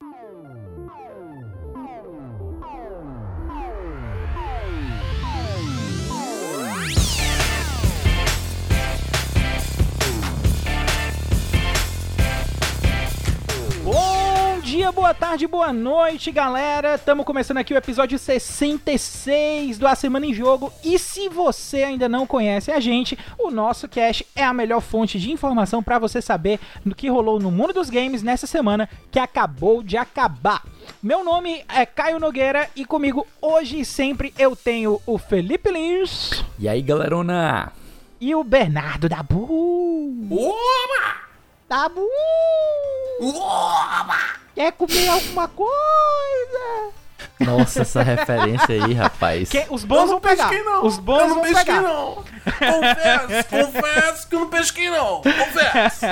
Bom dia, boa tarde, boa noite, galera. Estamos começando aqui o episódio 66 do A Semana em Jogo. E se você ainda não conhece a gente, o nosso cast é a melhor fonte de informação para você saber do que rolou no mundo dos games nessa semana que acabou de acabar. Meu nome é Caio Nogueira e comigo hoje e sempre eu tenho o Felipe Lins E aí, galerona? e o Bernardo Dabu. Oba! Dabu! Oba! Quer comer alguma coisa? Nossa, essa referência aí, rapaz. Que, os bons Eu vão não pegar. pesquei, não. Os bons eu não vão pesquei, pegar. não. Confesso, confesso que eu não pesquei, não. Confesso.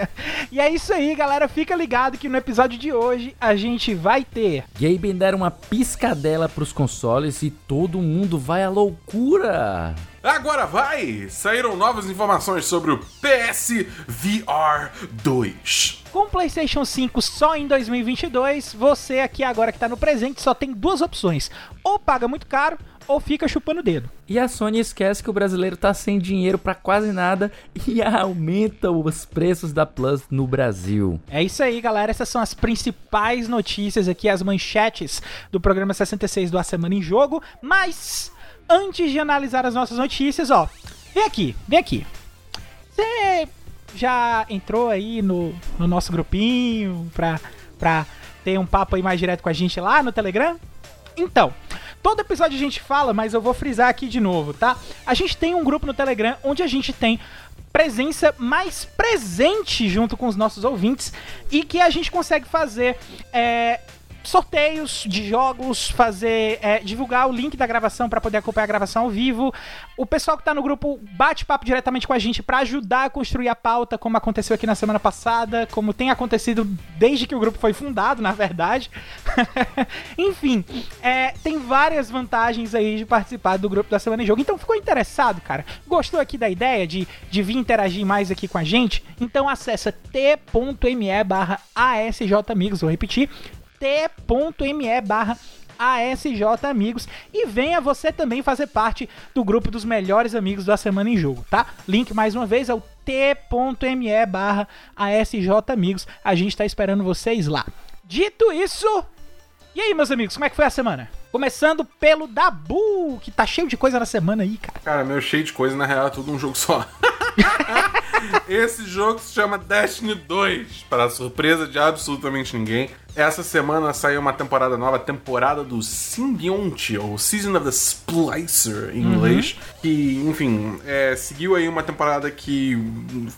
E é isso aí, galera. Fica ligado que no episódio de hoje a gente vai ter. Gaben deram uma piscadela pros consoles e todo mundo vai à loucura. Agora vai! Saíram novas informações sobre o PS VR 2. Com o PlayStation 5 só em 2022, você aqui agora que tá no presente só tem duas opções: ou paga muito caro ou fica chupando o dedo. E a Sony esquece que o brasileiro tá sem dinheiro pra quase nada e aumenta os preços da Plus no Brasil. É isso aí, galera. Essas são as principais notícias aqui, as manchetes do programa 66 do A Semana em Jogo. Mas, antes de analisar as nossas notícias, ó, vem aqui, vem aqui. Você já entrou aí no, no nosso grupinho pra, pra ter um papo aí mais direto com a gente lá no Telegram? Então, todo episódio a gente fala, mas eu vou frisar aqui de novo, tá? A gente tem um grupo no Telegram onde a gente tem presença mais presente junto com os nossos ouvintes e que a gente consegue fazer é, sorteios de jogos, fazer é, divulgar o link da gravação para poder acompanhar a gravação ao vivo. O pessoal que tá no grupo bate papo diretamente com a gente para ajudar a construir a pauta, como aconteceu aqui na semana passada, como tem acontecido desde que o grupo foi fundado, na verdade. Enfim, é, tem várias vantagens aí de participar do grupo da Semana em Jogo. Então ficou interessado, cara? Gostou aqui da ideia de, de vir interagir mais aqui com a gente? Então acessa t.me barra asjamigos, vou repetir, t.me barra ASJ Amigos e venha você também fazer parte do grupo dos melhores amigos da Semana em Jogo, tá? Link mais uma vez é o t.me barra ASJ Amigos. A gente tá esperando vocês lá. Dito isso, e aí, meus amigos, como é que foi a semana? Começando pelo Dabu, que tá cheio de coisa na semana aí, cara. Cara, meu cheio de coisa, na real, é tudo um jogo só. Esse jogo se chama Destiny 2, para surpresa de absolutamente ninguém. Essa semana saiu uma temporada nova, temporada do Symbionte, ou Season of the Splicer em inglês. Que, enfim, é, seguiu aí uma temporada que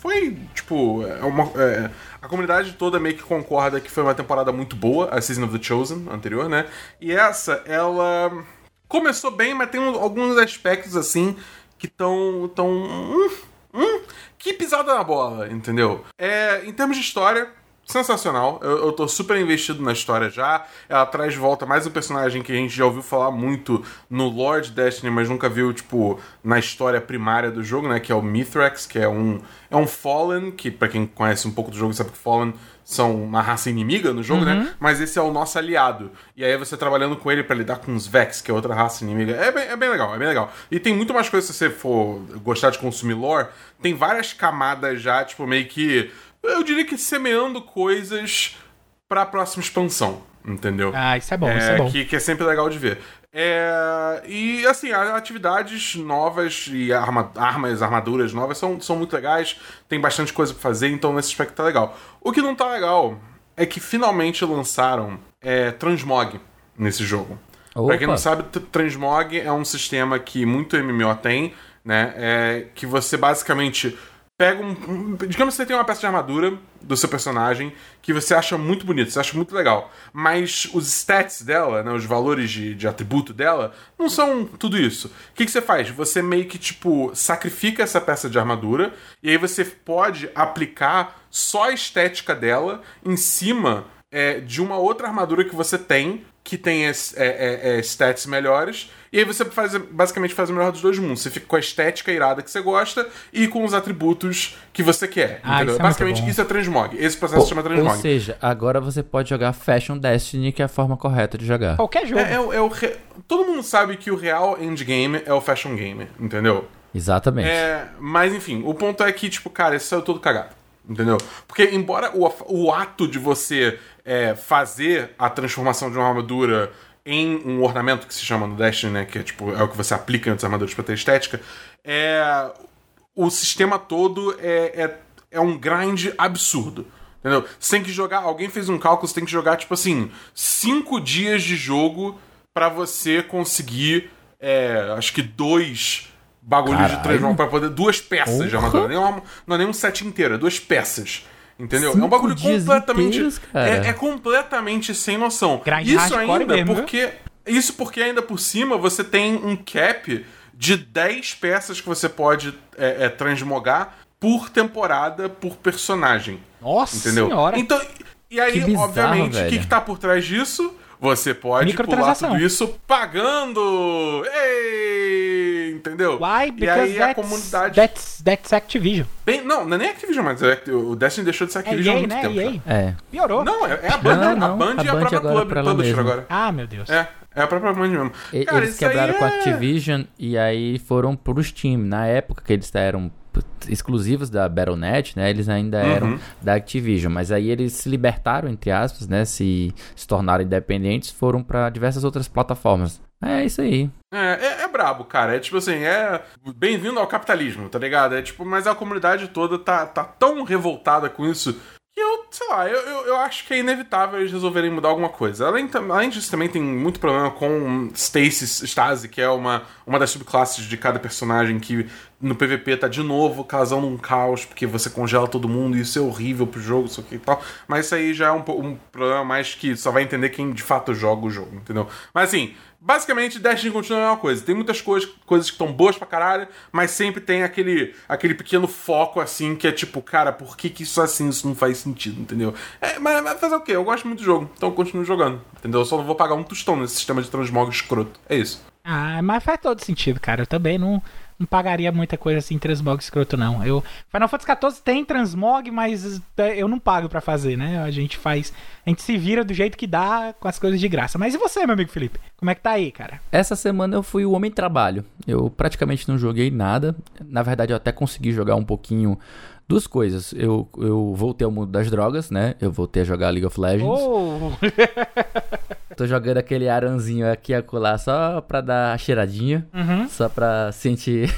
foi, tipo, é uma, é, a comunidade toda meio que concorda que foi uma temporada muito boa, a Season of the Chosen anterior, né? E essa, ela começou bem, mas tem alguns aspectos assim que estão tão, hum, hum, que pisada na bola, entendeu? É, em termos de história, sensacional. Eu, eu tô super investido na história já. Ela traz de volta mais um personagem que a gente já ouviu falar muito no Lord Destiny, mas nunca viu, tipo, na história primária do jogo, né? Que é o Mithrax, que é um, é um Fallen, que pra quem conhece um pouco do jogo sabe que Fallen são uma raça inimiga no jogo, né? Mas esse é o nosso aliado. E aí você trabalhando com ele pra lidar com os Vex, que é outra raça inimiga. É bem, é bem legal, é bem legal. E tem muito mais coisa se você for gostar de consumir lore. Tem várias camadas já, tipo, meio que. Eu diria que semeando coisas pra próxima expansão. Entendeu? Ah, isso é bom, isso É, é bom. Que, que é sempre legal de ver. É, e assim, as atividades novas e arma- armas, armaduras novas são, são muito legais. Tem bastante coisa pra fazer, então nesse aspecto tá legal. O que não tá legal é que finalmente lançaram é, Transmog nesse jogo. Pra quem Opa. não sabe, Transmog é um sistema que muito MMO tem, né? É, que você basicamente pega um, Digamos que você tem uma peça de armadura do seu personagem que você acha muito bonito, você acha muito legal. Mas os stats dela, né, os valores de, de atributo dela, não são tudo isso. O que, que você faz? Você meio que, tipo, sacrifica essa peça de armadura e aí você pode aplicar só a estética dela em cima é, de uma outra armadura que você tem que tem é, é, é, stats melhores. E aí você faz, basicamente faz o melhor dos dois mundos. Você fica com a estética irada que você gosta e com os atributos que você quer. Ah, entendeu? isso é basicamente, muito bom. isso é transmog. Esse processo se chama Ou transmog. seja, agora você pode jogar Fashion Destiny, que é a forma correta de jogar. Qualquer jogo. É, é o- é o re- Todo mundo sabe que o real endgame é o fashion game, entendeu? Exatamente. É, mas enfim, o ponto é que, tipo, cara, esse saiu todo cagado. Entendeu? Porque, embora o, o ato de você é, fazer a transformação de uma armadura em um ornamento que se chama no Destiny, né? Que é, tipo, é o que você aplica outras armaduras pra ter estética. É, o sistema todo é, é, é um grind absurdo. Entendeu? Você tem que jogar. Alguém fez um cálculo, você tem que jogar, tipo assim, cinco dias de jogo pra você conseguir. é, acho que dois bagulhos de Caralho. transformação pra poder. Duas peças de Porra. armadura. Nem uma- não é nem um set inteiro, é duas peças. Entendeu? é um Cinco bagulho completamente. inteiros, é, é completamente sem noção. Grind Isso ainda mesmo, viu? porque. Isso porque ainda por cima você tem um cap de 10 peças que você pode é, é, transmogar por temporada, por personagem. Nossa Entendeu? senhora. Então, e aí, Que bizarro, obviamente, o que, que tá por trás disso? Você pode pular tudo isso pagando! Ei! Entendeu? Why? e Because aí a that's, comunidade. that's, that's Activision. Bem, não, não é nem Activision, mas é- o Destiny deixou de ser É Activision há EA, muito né? tempo. EA. É. Piorou. Não, é, é a Band, Não, a não, Band a e a Band própria agora Club, pra ela Publisher agora. Ah, meu Deus. É, é a própria Band mesmo. E- Cara, eles quebraram com a é- Activision e aí foram pro Steam. Na época que eles eram exclusivos da Battle.net, né? Eles ainda Uhum. eram da Activision. Mas aí eles se libertaram, entre aspas, né? Se, se tornaram independentes, foram pra diversas outras plataformas. É isso aí. É, é, é brabo, cara. É tipo assim, é bem-vindo ao capitalismo, tá ligado? É tipo, mas a comunidade toda tá, tá tão revoltada com isso que eu, sei lá, eu, eu, eu acho que é inevitável eles resolverem mudar alguma coisa. Além, além disso, também tem muito problema com Stasis, Stasi, que é uma, uma das subclasses de cada personagem que no PVP tá de novo causando um caos, porque você congela todo mundo e isso é horrível pro jogo, isso aqui e tal. Mas isso aí já é um, um problema mais que só vai entender quem de fato joga o jogo, entendeu? Mas assim, basicamente Destiny continua a mesma coisa. Tem muitas coisas, coisas que estão boas pra caralho, mas sempre tem aquele, aquele pequeno foco assim que é tipo, cara, por que, que isso é assim? Isso não faz sentido, entendeu? É, mas, mas fazer o quê? Eu gosto muito do jogo, então eu continuo jogando, entendeu? Eu só não vou pagar um tostão nesse sistema de transmog escroto. É isso. Ah, mas faz todo sentido, cara. Eu também não, não pagaria muita coisa assim, transmog escroto, não. Eu, Final Fantasy XIV tem transmog, mas é, eu não pago pra fazer, né? A gente faz. A gente se vira do jeito que dá com as coisas de graça. Mas e você, meu amigo Felipe? Como é que tá aí, cara? Essa semana eu fui o Homem Trabalho. Eu praticamente não joguei nada. Na verdade, eu até consegui jogar um pouquinho duas coisas. Eu, eu voltei ao mundo das drogas, né? Eu voltei a jogar League of Legends. Oh, Tô jogando aquele aranzinho aqui e acolá só pra dar a cheiradinha. Uhum. Só pra sentir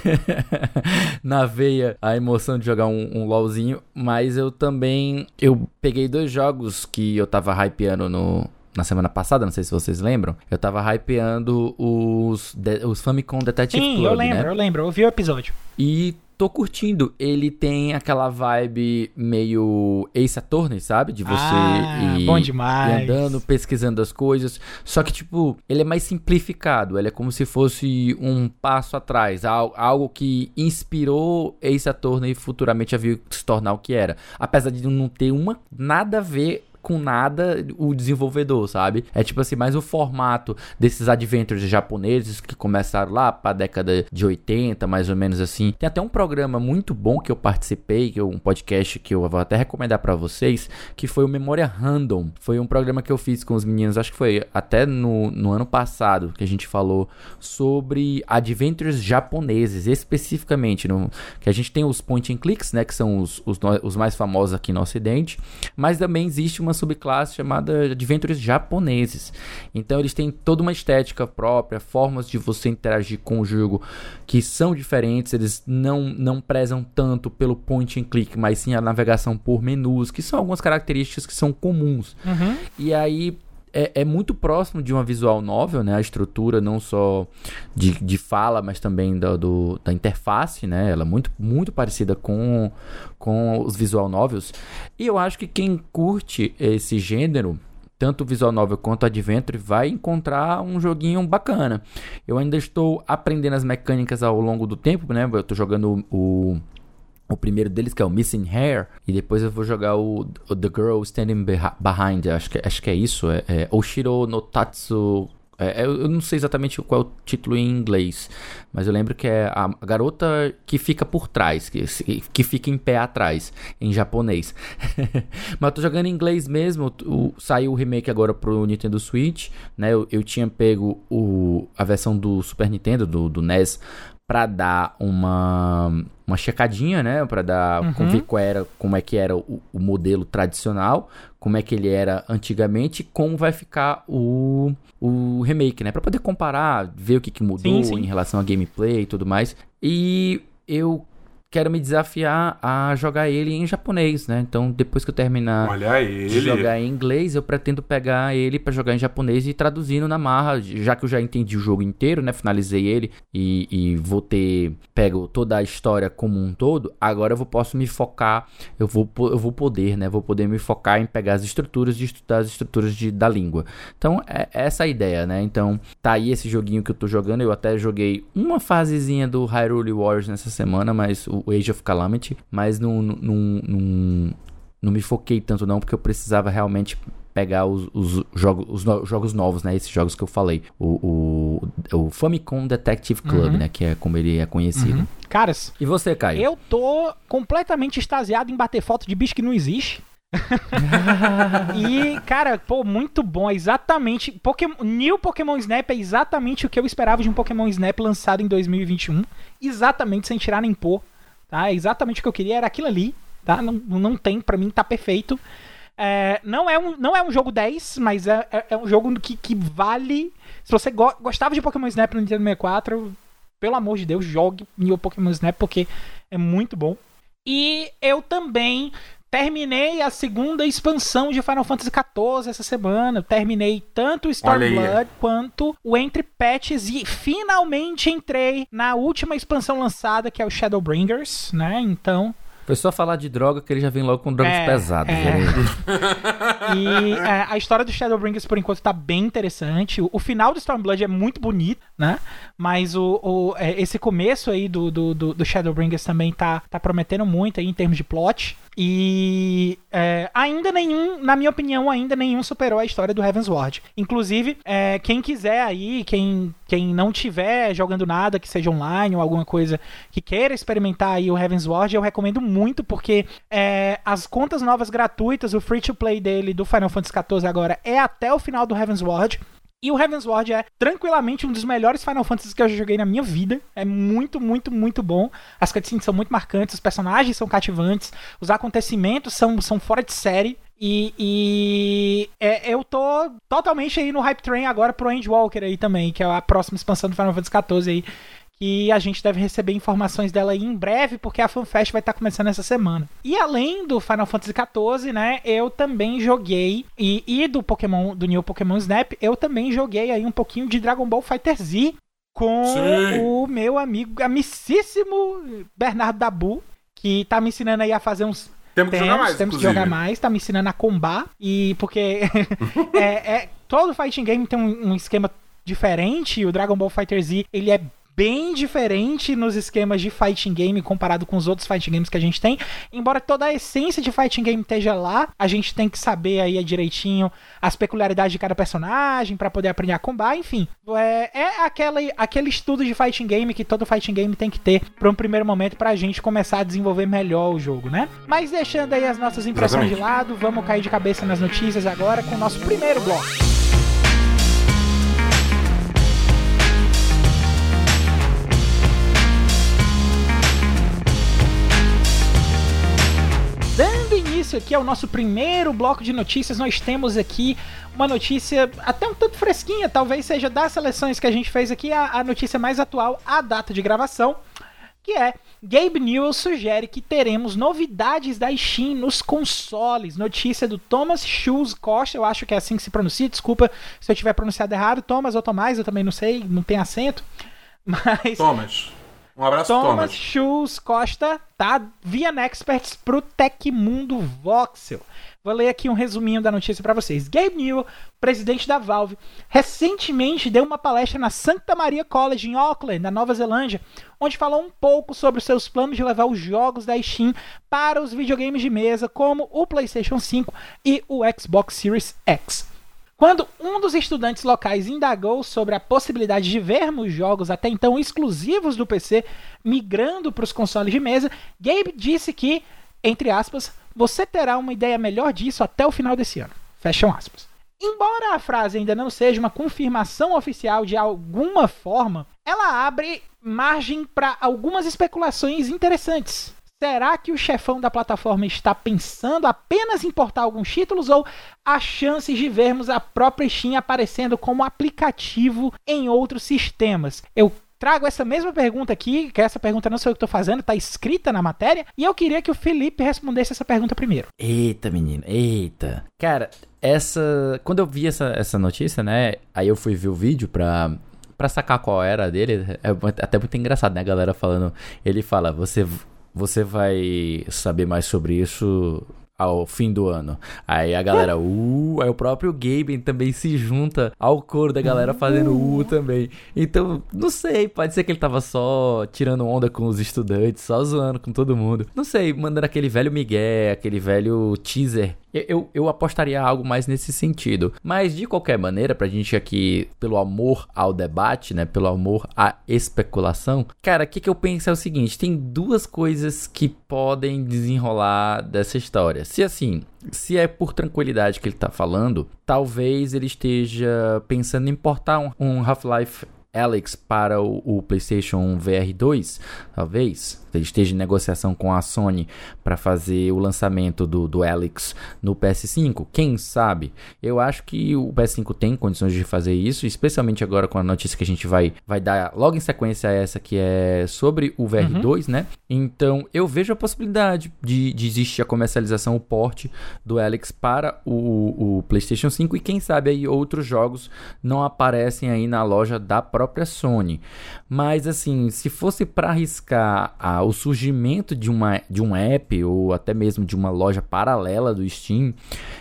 na veia a emoção de jogar um, um LOLzinho. Mas eu também. Eu peguei dois jogos que eu tava hypeando no. Na semana passada, não sei se vocês lembram. Eu tava hypeando os, de- os Famicom Detective sim, Club, eu lembro, né? eu lembro. Eu vi o episódio. E tô curtindo. Ele tem aquela vibe meio Ace Attorney, sabe? De você Ah, ir, bom demais. ir andando, pesquisando as coisas. Só que, tipo, ele é mais simplificado. Ele é como se fosse um passo atrás. al- Algo que inspirou Ace Attorney e futuramente havia se tornar o que era. Apesar de não ter uma, nada a ver com nada o desenvolvedor, sabe? É tipo assim, mais o formato desses adventures japoneses que começaram lá pra década de 80, mais ou menos assim. Tem até um programa muito bom que eu participei, que é um podcast que eu vou até recomendar pra vocês, que foi o Memória Random. Foi um programa que eu fiz com os meninos, acho que foi até no, no ano passado, que a gente falou sobre adventures japoneses, especificamente, no, que a gente tem os point and clicks, né, que são os, os, os mais famosos aqui no ocidente, mas também existe uma subclasse chamada adventures japoneses. Então eles têm toda uma estética própria, formas de você interagir com o jogo que são diferentes, eles não, não prezam tanto pelo point and click, mas sim a navegação por menus, que são algumas características que são comuns. Uhum. E aí é, é muito próximo de uma visual novel, né? A estrutura não só de, de fala, mas também da, do, da interface, né? Ela é muito, muito parecida com, com os visual novels. E eu acho que quem curte esse gênero, tanto visual novel quanto adventure, vai encontrar um joguinho bacana. Eu ainda estou aprendendo as mecânicas ao longo do tempo, né? Eu tô jogando o, o primeiro deles, que é o Missing Hair, e depois eu vou jogar o, o The Girl Standing Behind, acho que, acho que é isso, é, é Oshiro no Tatsu é, eu não sei exatamente qual é o título em inglês, mas eu lembro que é a garota que fica por trás, que, que fica em pé atrás, em japonês. mas eu tô jogando em inglês mesmo, o, saiu o remake agora pro Nintendo Switch, né? Eu, eu tinha pego o, a versão do Super Nintendo, do, do NES, para dar uma uma checadinha, né, para dar uhum. ver era, como é que era o, o, modelo tradicional, como é que ele era antigamente, como vai ficar o, o remake, né, para poder comparar, ver o que, que mudou sim, sim. em relação a gameplay e tudo mais. E eu quero me desafiar a jogar ele em japonês, né? Então, depois que eu terminar de jogar em inglês, eu pretendo pegar ele para jogar em japonês e traduzindo na marra, já que eu já entendi o jogo inteiro, né? Finalizei ele e, e vou ter pego toda a história como um todo. Agora eu vou, posso me focar, eu vou, eu vou poder, né? Vou poder me focar em pegar as estruturas e estudar as estruturas de, da língua. Então, é essa a ideia, né? Então, tá aí esse joguinho que eu tô jogando. Eu até joguei uma fasezinha do Hyrule Warriors nessa semana, mas o o Age of Calamity, mas não, não, não, não me foquei tanto não, porque eu precisava realmente pegar os, os, jogos, os no, jogos novos, né? Esses jogos que eu falei. O, o, o Famicom Detective Club, uhum. né? Que é como ele é conhecido. Uhum. Caras. E você, Caio? Eu tô completamente extasiado em bater foto de bicho que não existe. e, cara, pô, muito bom. É exatamente. Pokémon, New Pokémon Snap é exatamente o que eu esperava de um Pokémon Snap lançado em 2021. Exatamente, sem tirar nem pôr. Tá? Exatamente o que eu queria era aquilo ali. Tá? Não, não tem, para mim tá perfeito. É, não, é um, não é um jogo 10, mas é, é, é um jogo que, que vale. Se você go gostava de Pokémon Snap no Nintendo 64, pelo amor de Deus, jogue New Pokémon Snap porque é muito bom. E eu também terminei a segunda expansão de Final Fantasy XIV essa semana. Terminei tanto o Stormblood quanto o Entre Patches e finalmente entrei na última expansão lançada, que é o Shadowbringers, né? Então, foi só falar de droga que ele já vem logo com drogas é, pesadas. É. Né? e é, a história do Shadowbringers, por enquanto, tá bem interessante. O, o, final do Stormblood é muito bonito, né? Mas o, o é, esse começo aí do, do, do, do Shadowbringers também tá, tá prometendo muito aí em termos de plot. E ainda nenhum, na minha opinião, ainda nenhum superou a história do Heavensward. Inclusive, é, quem quiser aí, quem, quem não tiver jogando nada, que seja online ou alguma coisa que queira experimentar aí o Heavensward, eu recomendo muito, porque é, as contas novas gratuitas, o free to play dele do Final Fantasy XIV agora é até o final do Heavensward. E o Heavensward é tranquilamente um dos melhores Final Fantasy que eu já joguei na minha vida. É muito, muito, muito bom. As cutscenes são muito marcantes, os personagens são cativantes, os acontecimentos são, são fora de série. E, e é, eu tô totalmente aí no hype train agora pro Endwalker aí também, que é a próxima expansão do Final Fantasy XIV aí que a gente deve receber informações dela aí em breve, porque a FanFest vai estar tá começando essa semana. E além do Final Fantasy XIV, né, eu também joguei, e, e do Pokémon, do New Pokémon Snap, eu também joguei aí um pouquinho de Dragon Ball Fighter Z com Sim. o meu amigo, amicíssimo Bernardo Dabu, que tá me ensinando aí a fazer uns temos que jogar mais, Temos que jogar mais, tá me ensinando a combar. E porque é, é, todo fighting game tem um, um esquema diferente. O Dragon Ball Fighter Z, ele é bem diferente nos esquemas de fighting game comparado com os outros fighting games que a gente tem. Embora toda a essência de fighting game esteja lá, a gente tem que saber aí direitinho as peculiaridades de cada personagem para poder aprender a combar, enfim. É, é aquela, aquele estudo de fighting game que todo fighting game tem que ter para um primeiro momento pra gente começar a desenvolver melhor o jogo, né? Mas deixando aí as nossas impressões Exatamente. de lado, vamos cair de cabeça nas notícias agora com o nosso primeiro bloco. Início aqui ao nosso primeiro bloco de notícias, nós temos aqui uma notícia até um tanto fresquinha, talvez seja das seleções que a gente fez aqui, a, a notícia mais atual, a data de gravação, que é Gabe Newell sugere que teremos novidades da Steam nos consoles. Notícia do Thomas Schulz Costa, eu acho que é assim que se pronuncia, desculpa se eu tiver pronunciado errado, Thomas ou Tomás, eu também não sei, não tem acento. Mas. Thomas. Um abraço, Thomas, Thomas. Schultz Costa, tá? Via Experts pro Tecmundo Voxel. Vou ler aqui um resuminho da notícia para vocês. Gabe Newell, presidente da Valve, recentemente deu uma palestra na Santa Maria College em Auckland, na Nova Zelândia, onde falou um pouco sobre os seus planos de levar os jogos da Steam para os videogames de mesa, como o PlayStation 5 e o Xbox Series X. Quando um dos estudantes locais indagou sobre a possibilidade de vermos jogos até então exclusivos do PC migrando para os consoles de mesa, Gabe disse que, entre aspas, você terá uma ideia melhor disso até o final desse ano. Fecham aspas. Embora a frase ainda não seja uma confirmação oficial de alguma forma, ela abre margem para algumas especulações interessantes. Será que o chefão da plataforma está pensando apenas em importar alguns títulos ou há chances de vermos a própria Steam aparecendo como aplicativo em outros sistemas? Eu trago essa mesma pergunta aqui, que essa pergunta não sou eu que estou fazendo, está escrita na matéria, e eu queria que o Felipe respondesse essa pergunta primeiro. Eita, menino, eita. Cara, essa. Quando eu vi essa, essa notícia, né? Aí eu fui ver o vídeo pra. Pra sacar qual era dele, é até muito engraçado, né? A galera falando. Ele fala: Você, você vai saber mais sobre isso ao fim do ano. Aí a galera, uh, aí o próprio Gaben também se junta ao coro da galera fazendo uh também. Então, não sei, pode ser que ele tava só tirando onda com os estudantes, só zoando com todo mundo. Não sei, mandando aquele velho migué, aquele velho teaser eu, eu apostaria algo mais nesse sentido. Mas de qualquer maneira, pra gente aqui, pelo amor ao debate, né? Pelo amor à especulação, cara, o que, que eu penso é o seguinte: tem duas coisas que podem desenrolar dessa história. Se assim, se é por tranquilidade que ele tá falando, talvez ele esteja pensando em importar um, um Half-Life Alex para o, o, PlayStation VR 2, talvez. Ele esteja em negociação com a Sony para fazer o lançamento do, do Alex no PS5. Quem sabe? Eu acho que o PS5 tem condições de fazer isso, especialmente agora com a notícia que a gente vai, vai dar logo em sequência a essa que é sobre o VR 2, uhum. né? Então eu vejo a possibilidade de, de existir a comercialização, o porte do Alex para o, o PlayStation 5 e quem sabe aí outros jogos não aparecem aí na loja da própria própria Sony. Mas assim, se fosse para arriscar o surgimento de, uma, de um app ou até mesmo de uma loja paralela do Steam,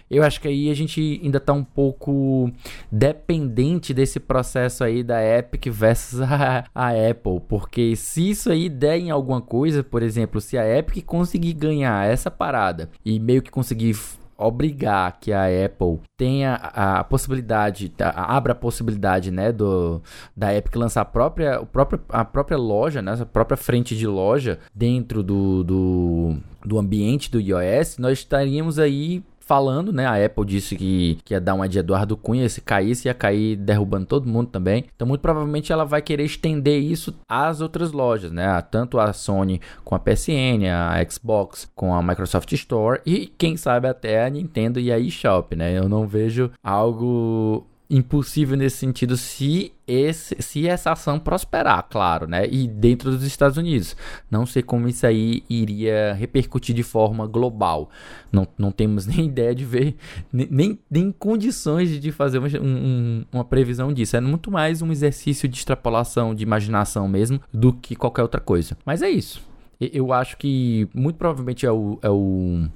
eu acho que aí a gente ainda está um pouco dependente desse processo aí da Epic versus a, a Apple, porque se isso aí der em alguma coisa, por exemplo, se a Epic conseguir ganhar essa parada e meio que conseguir obrigar que a Apple tenha a, possibilidade, a, abra a possibilidade, né, do, da Epic lançar a própria, a própria, a própria loja, né, a própria frente de loja dentro do, do, do ambiente do iOS, nós estaríamos aí falando, né? A Apple disse que, que ia dar uma de Eduardo Cunha, se caísse, ia cair derrubando todo mundo também. Então, muito provavelmente ela vai querer estender isso às outras lojas, né? Tanto a Sony com a PSN, a Xbox com a Microsoft Store e quem sabe até a Nintendo e a eShop, né? Eu não vejo algo impossível nesse sentido se, esse, se essa ação prosperar, claro, né? E dentro dos Estados Unidos. Não sei como isso aí iria repercutir de forma global. Não, não temos nem ideia de ver, nem, nem condições de fazer uma, um, uma previsão disso. É muito mais um exercício de extrapolação, de imaginação mesmo, do que qualquer outra coisa. Mas é isso. Eu acho que muito provavelmente é o, é o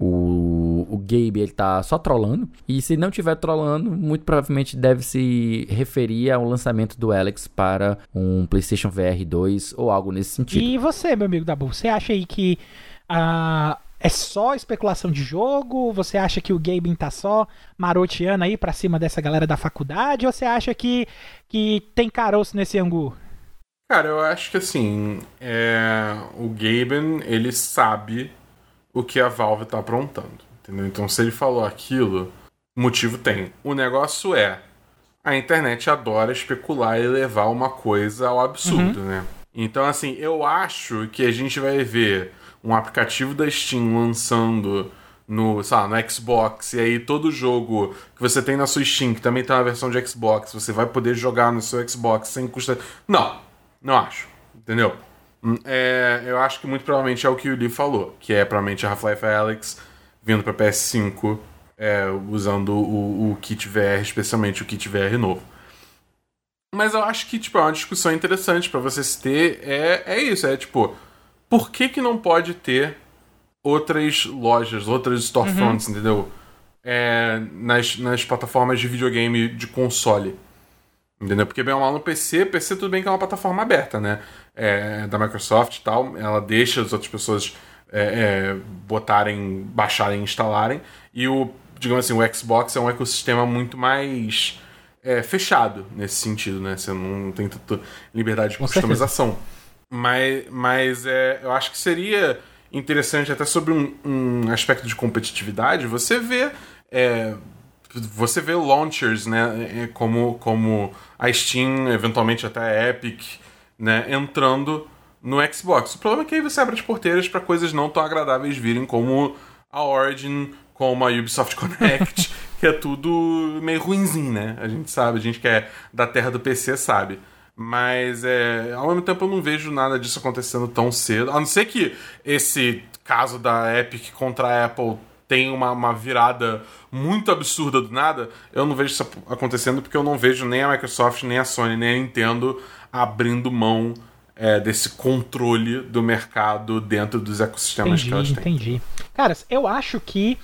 o, o Gabe ele tá só trollando. E se não tiver trollando, muito provavelmente deve se referir ao lançamento do Alex para um PlayStation VR 2 ou algo nesse sentido. E você, meu amigo Dabu, você acha aí que uh, é só especulação de jogo? Você acha que o Gabe tá só maroteando aí pra cima dessa galera da faculdade? Ou você acha que, que tem caroço nesse angu? Cara, eu acho que assim, é... o Gaben, ele sabe o que a Valve tá aprontando. Entendeu? Então, se ele falou aquilo, motivo tem. O negócio é. A internet adora especular e levar uma coisa ao absurdo, uhum. né? Então, assim, eu acho que a gente vai ver um aplicativo da Steam lançando no, sei lá, no Xbox, e aí todo jogo que você tem na sua Steam, que também tem uma versão de Xbox, você vai poder jogar no seu Xbox sem custar. Não, não acho. Entendeu? Hum, é, eu acho que muito provavelmente é o que o Lee falou, que é provavelmente a Half-Life Alyx vindo para PS5 é, usando o, o, kit VR, especialmente o kit VR novo. Mas eu acho que, tipo, é uma discussão interessante para você se ter. É, é isso, é tipo, por que que não pode ter outras lojas, outras storefronts, uhum. entendeu? É, nas, nas plataformas de videogame de console. Entendeu? Porque bem ou mal no PC, PC tudo bem que é uma plataforma aberta, né? É, da Microsoft e tal, ela deixa as outras pessoas é, é, botarem, baixarem, instalarem. E o, digamos assim, o Xbox é um ecossistema muito mais é, fechado nesse sentido, né? Você não tem tanta liberdade de Com customização. Certeza. Mas, mas é, eu acho que seria interessante, até sobre um, um aspecto de competitividade, você vê. É, você vê launchers, né? É, como, como a Steam, eventualmente até a Epic, né? Entrando no Xbox. O problema é que aí você abre as porteiras para coisas não tão agradáveis virem como a Origin, como a Ubisoft Connect, que é tudo meio ruinzinho, né? A gente sabe, a gente que é da terra do PC sabe. Mas é, ao mesmo tempo eu não vejo nada disso acontecendo tão cedo. A não ser que esse caso da Epic contra a Apple tenha uma, uma virada muito absurda do nada, eu não vejo isso acontecendo porque eu não vejo nem a Microsoft, nem a Sony, nem a Nintendo abrindo mão é, desse controle do mercado dentro dos ecossistemas entendi, que elas têm. Entendi. Caras, eu acho que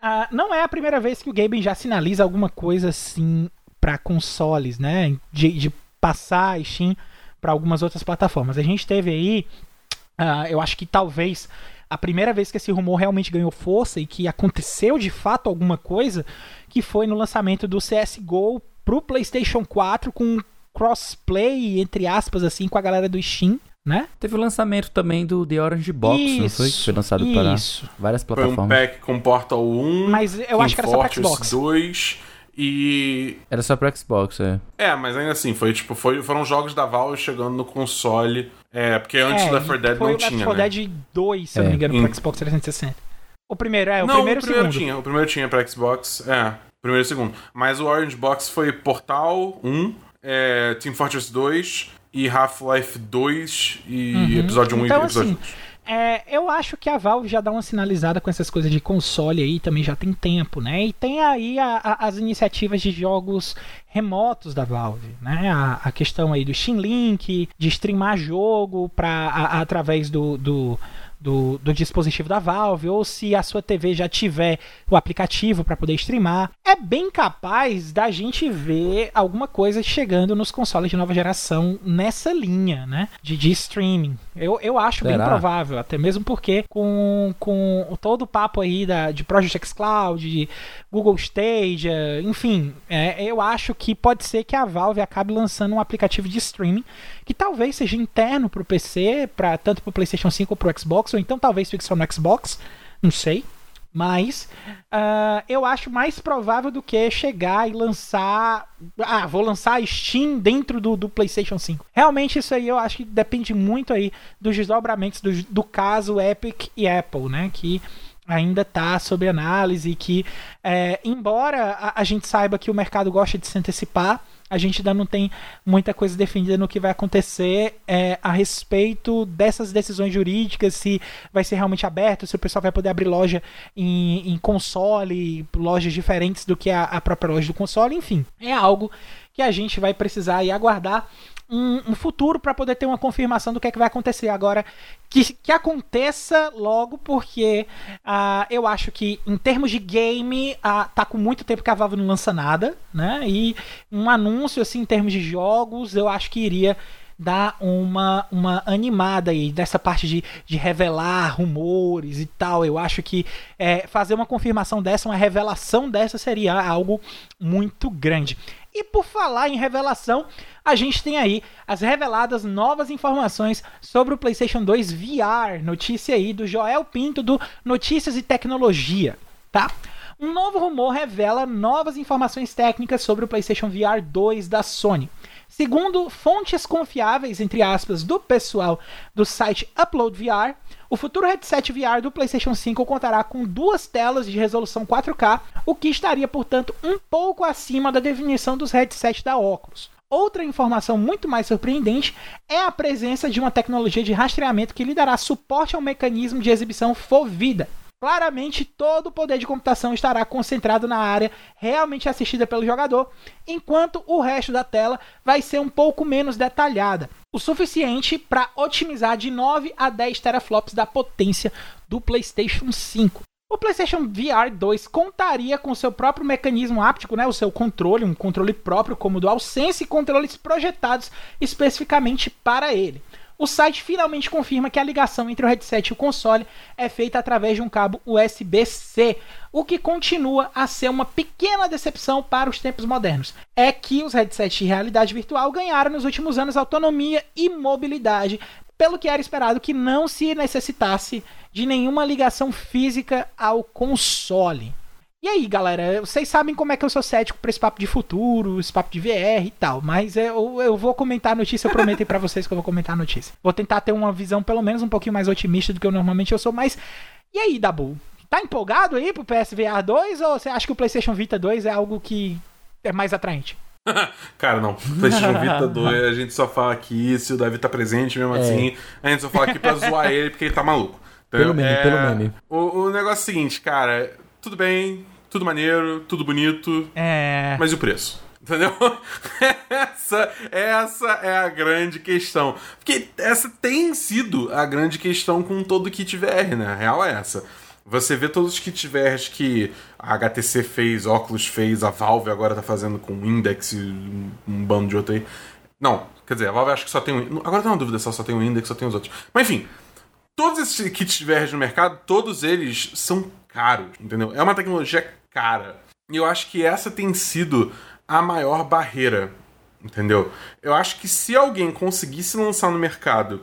uh, não é a primeira vez que o Gaben já sinaliza alguma coisa assim para consoles, né? De, de passar a Steam para algumas outras plataformas. A gente teve aí, uh, eu acho que talvez a primeira vez que esse rumor realmente ganhou força e que aconteceu de fato alguma coisa, que foi no lançamento do CSGO pro PlayStation 4 com crossplay, entre aspas, assim, com a galera do Steam. Né? Teve o lançamento também do The Orange Box, isso, não foi? Foi lançado isso. para várias plataformas. Foi um pack com Portal 1, Mas eu acho que era só pra Xbox. 2 e. Era só pra Xbox, é. É, mas ainda assim, foi tipo, foi, foram jogos da Valve chegando no console. É, porque antes é, do Left 4 Dead não tinha. Foi o Left 4 Dead 2, se é. eu não me engano, pro Xbox 360. O primeiro, é, o não, primeiro o primeiro segundo. tinha, o primeiro tinha pra Xbox, é. Primeiro e segundo. Mas o Orange Box foi Portal 1, é, Team Fortress 2 e Half-Life 2 e uhum. episódio 1 então, e episódio assim, é, eu acho que a Valve já dá uma sinalizada com essas coisas de console aí, também já tem tempo, né? E tem aí a, a, as iniciativas de jogos remotos da Valve, né? A, a questão aí do Steam Link, de streamar jogo pra, através do, do do, do, dispositivo da Valve, ou se a sua TV já tiver o aplicativo para poder streamar, é bem capaz da gente ver alguma coisa chegando nos consoles de nova geração nessa linha, né? De, de streaming. Eu, eu acho Será? bem provável, até mesmo porque com, com todo o papo aí da, de Project X Cloud, de Google Stadia, enfim, é, eu acho que pode ser que a Valve acabe lançando um aplicativo de streaming que talvez seja interno para o PC, pra, tanto para o PlayStation 5 ou para o Xbox, ou então talvez fique só no Xbox, não sei. Mas uh, eu acho mais provável do que chegar e lançar. Ah, vou lançar Steam dentro do, do, PlayStation 5. Realmente, isso aí eu acho que depende muito aí dos desdobramentos do, do caso Epic e Apple, né? Que ainda está sob análise. Que, é, embora a, a gente saiba que o mercado gosta de se antecipar a gente ainda não tem muita coisa definida no que vai acontecer é, a respeito dessas decisões jurídicas, se vai ser realmente aberto, se o pessoal vai poder abrir loja em, em console, lojas diferentes do que a, a própria loja do console, enfim. É algo que a gente vai precisar aguardar um, um futuro para poder ter uma confirmação do que é que vai acontecer. Agora, que, que aconteça logo, porque uh, eu acho que em termos de game, uh, tá com muito tempo que a Valve não lança nada, né? E um anúncio assim em termos de jogos, eu acho que iria dar uma, uma animada aí dessa parte de, de revelar rumores e tal. Eu acho que é, fazer uma confirmação dessa, uma revelação dessa seria algo muito grande. E por falar em revelação, a gente tem aí as reveladas novas informações sobre o PlayStation 2 VR. Notícia aí do Joel Pinto do Notícias e Tecnologia, tá? Um novo rumor revela novas informações técnicas sobre o PlayStation VR 2 da Sony. Segundo fontes confiáveis, entre aspas, do pessoal do site Upload VR, o futuro headset VR do PlayStation 5 contará com duas telas de resolução 4K, o que estaria, portanto, um pouco acima da definição dos headsets da Oculus. Outra informação muito mais surpreendente é a presença de uma tecnologia de rastreamento que lhe dará suporte ao mecanismo de exibição FOVIDA, claramente todo o poder de computação estará concentrado na área realmente assistida pelo jogador, enquanto o resto da tela vai ser um pouco menos detalhada, o suficiente para otimizar de 9 a 10 teraflops da potência do PlayStation 5. O PlayStation VR 2 contaria com seu próprio mecanismo áptico, né, o seu controle, um controle próprio como o DualSense e controles projetados especificamente para ele o site finalmente confirma que a ligação entre o headset e o console é feita através de um cabo USB-C, o que continua a ser uma pequena decepção para os tempos modernos. É que os headsets de realidade virtual ganharam nos últimos anos autonomia e mobilidade, pelo que era esperado que não se necessitasse de nenhuma ligação física ao console. E aí, galera, vocês sabem como é que eu sou cético pra esse papo de futuro, esse papo de VR e tal, mas eu, eu vou comentar a notícia, eu prometo para vocês que eu vou comentar a notícia. Vou tentar ter uma visão pelo menos um pouquinho mais otimista do que eu normalmente eu sou, mas e aí, Dabu? Tá empolgado aí pro PSVR 2 ou você acha que o PlayStation Vita 2 é algo que é mais atraente? Cara, não. PlayStation Vita 2, a gente só fala aqui se o Davi tá presente mesmo é. assim. A gente só fala aqui pra zoar ele porque ele tá maluco. Então, pelo meme, é... pelo meme. O, o negócio é o seguinte, cara, tudo bem, tudo maneiro, tudo bonito. É. Mas e o preço? Entendeu? essa, essa é a grande questão. Porque essa tem sido a grande questão com todo o kit VR, né? A real é essa. Você vê todos os kits VRs que a HTC fez, Oculus fez, a Valve agora tá fazendo com Index e um bando de outro aí. Não, quer dizer, a Valve acho que só tem um. Agora tá uma dúvida se ela só tem um Index ou tem os outros. Mas enfim, todos esses kits VRs no mercado, todos eles são caros, entendeu? É uma tecnologia cara. E eu acho que essa tem sido a maior barreira, entendeu? Eu acho que se alguém conseguisse lançar no mercado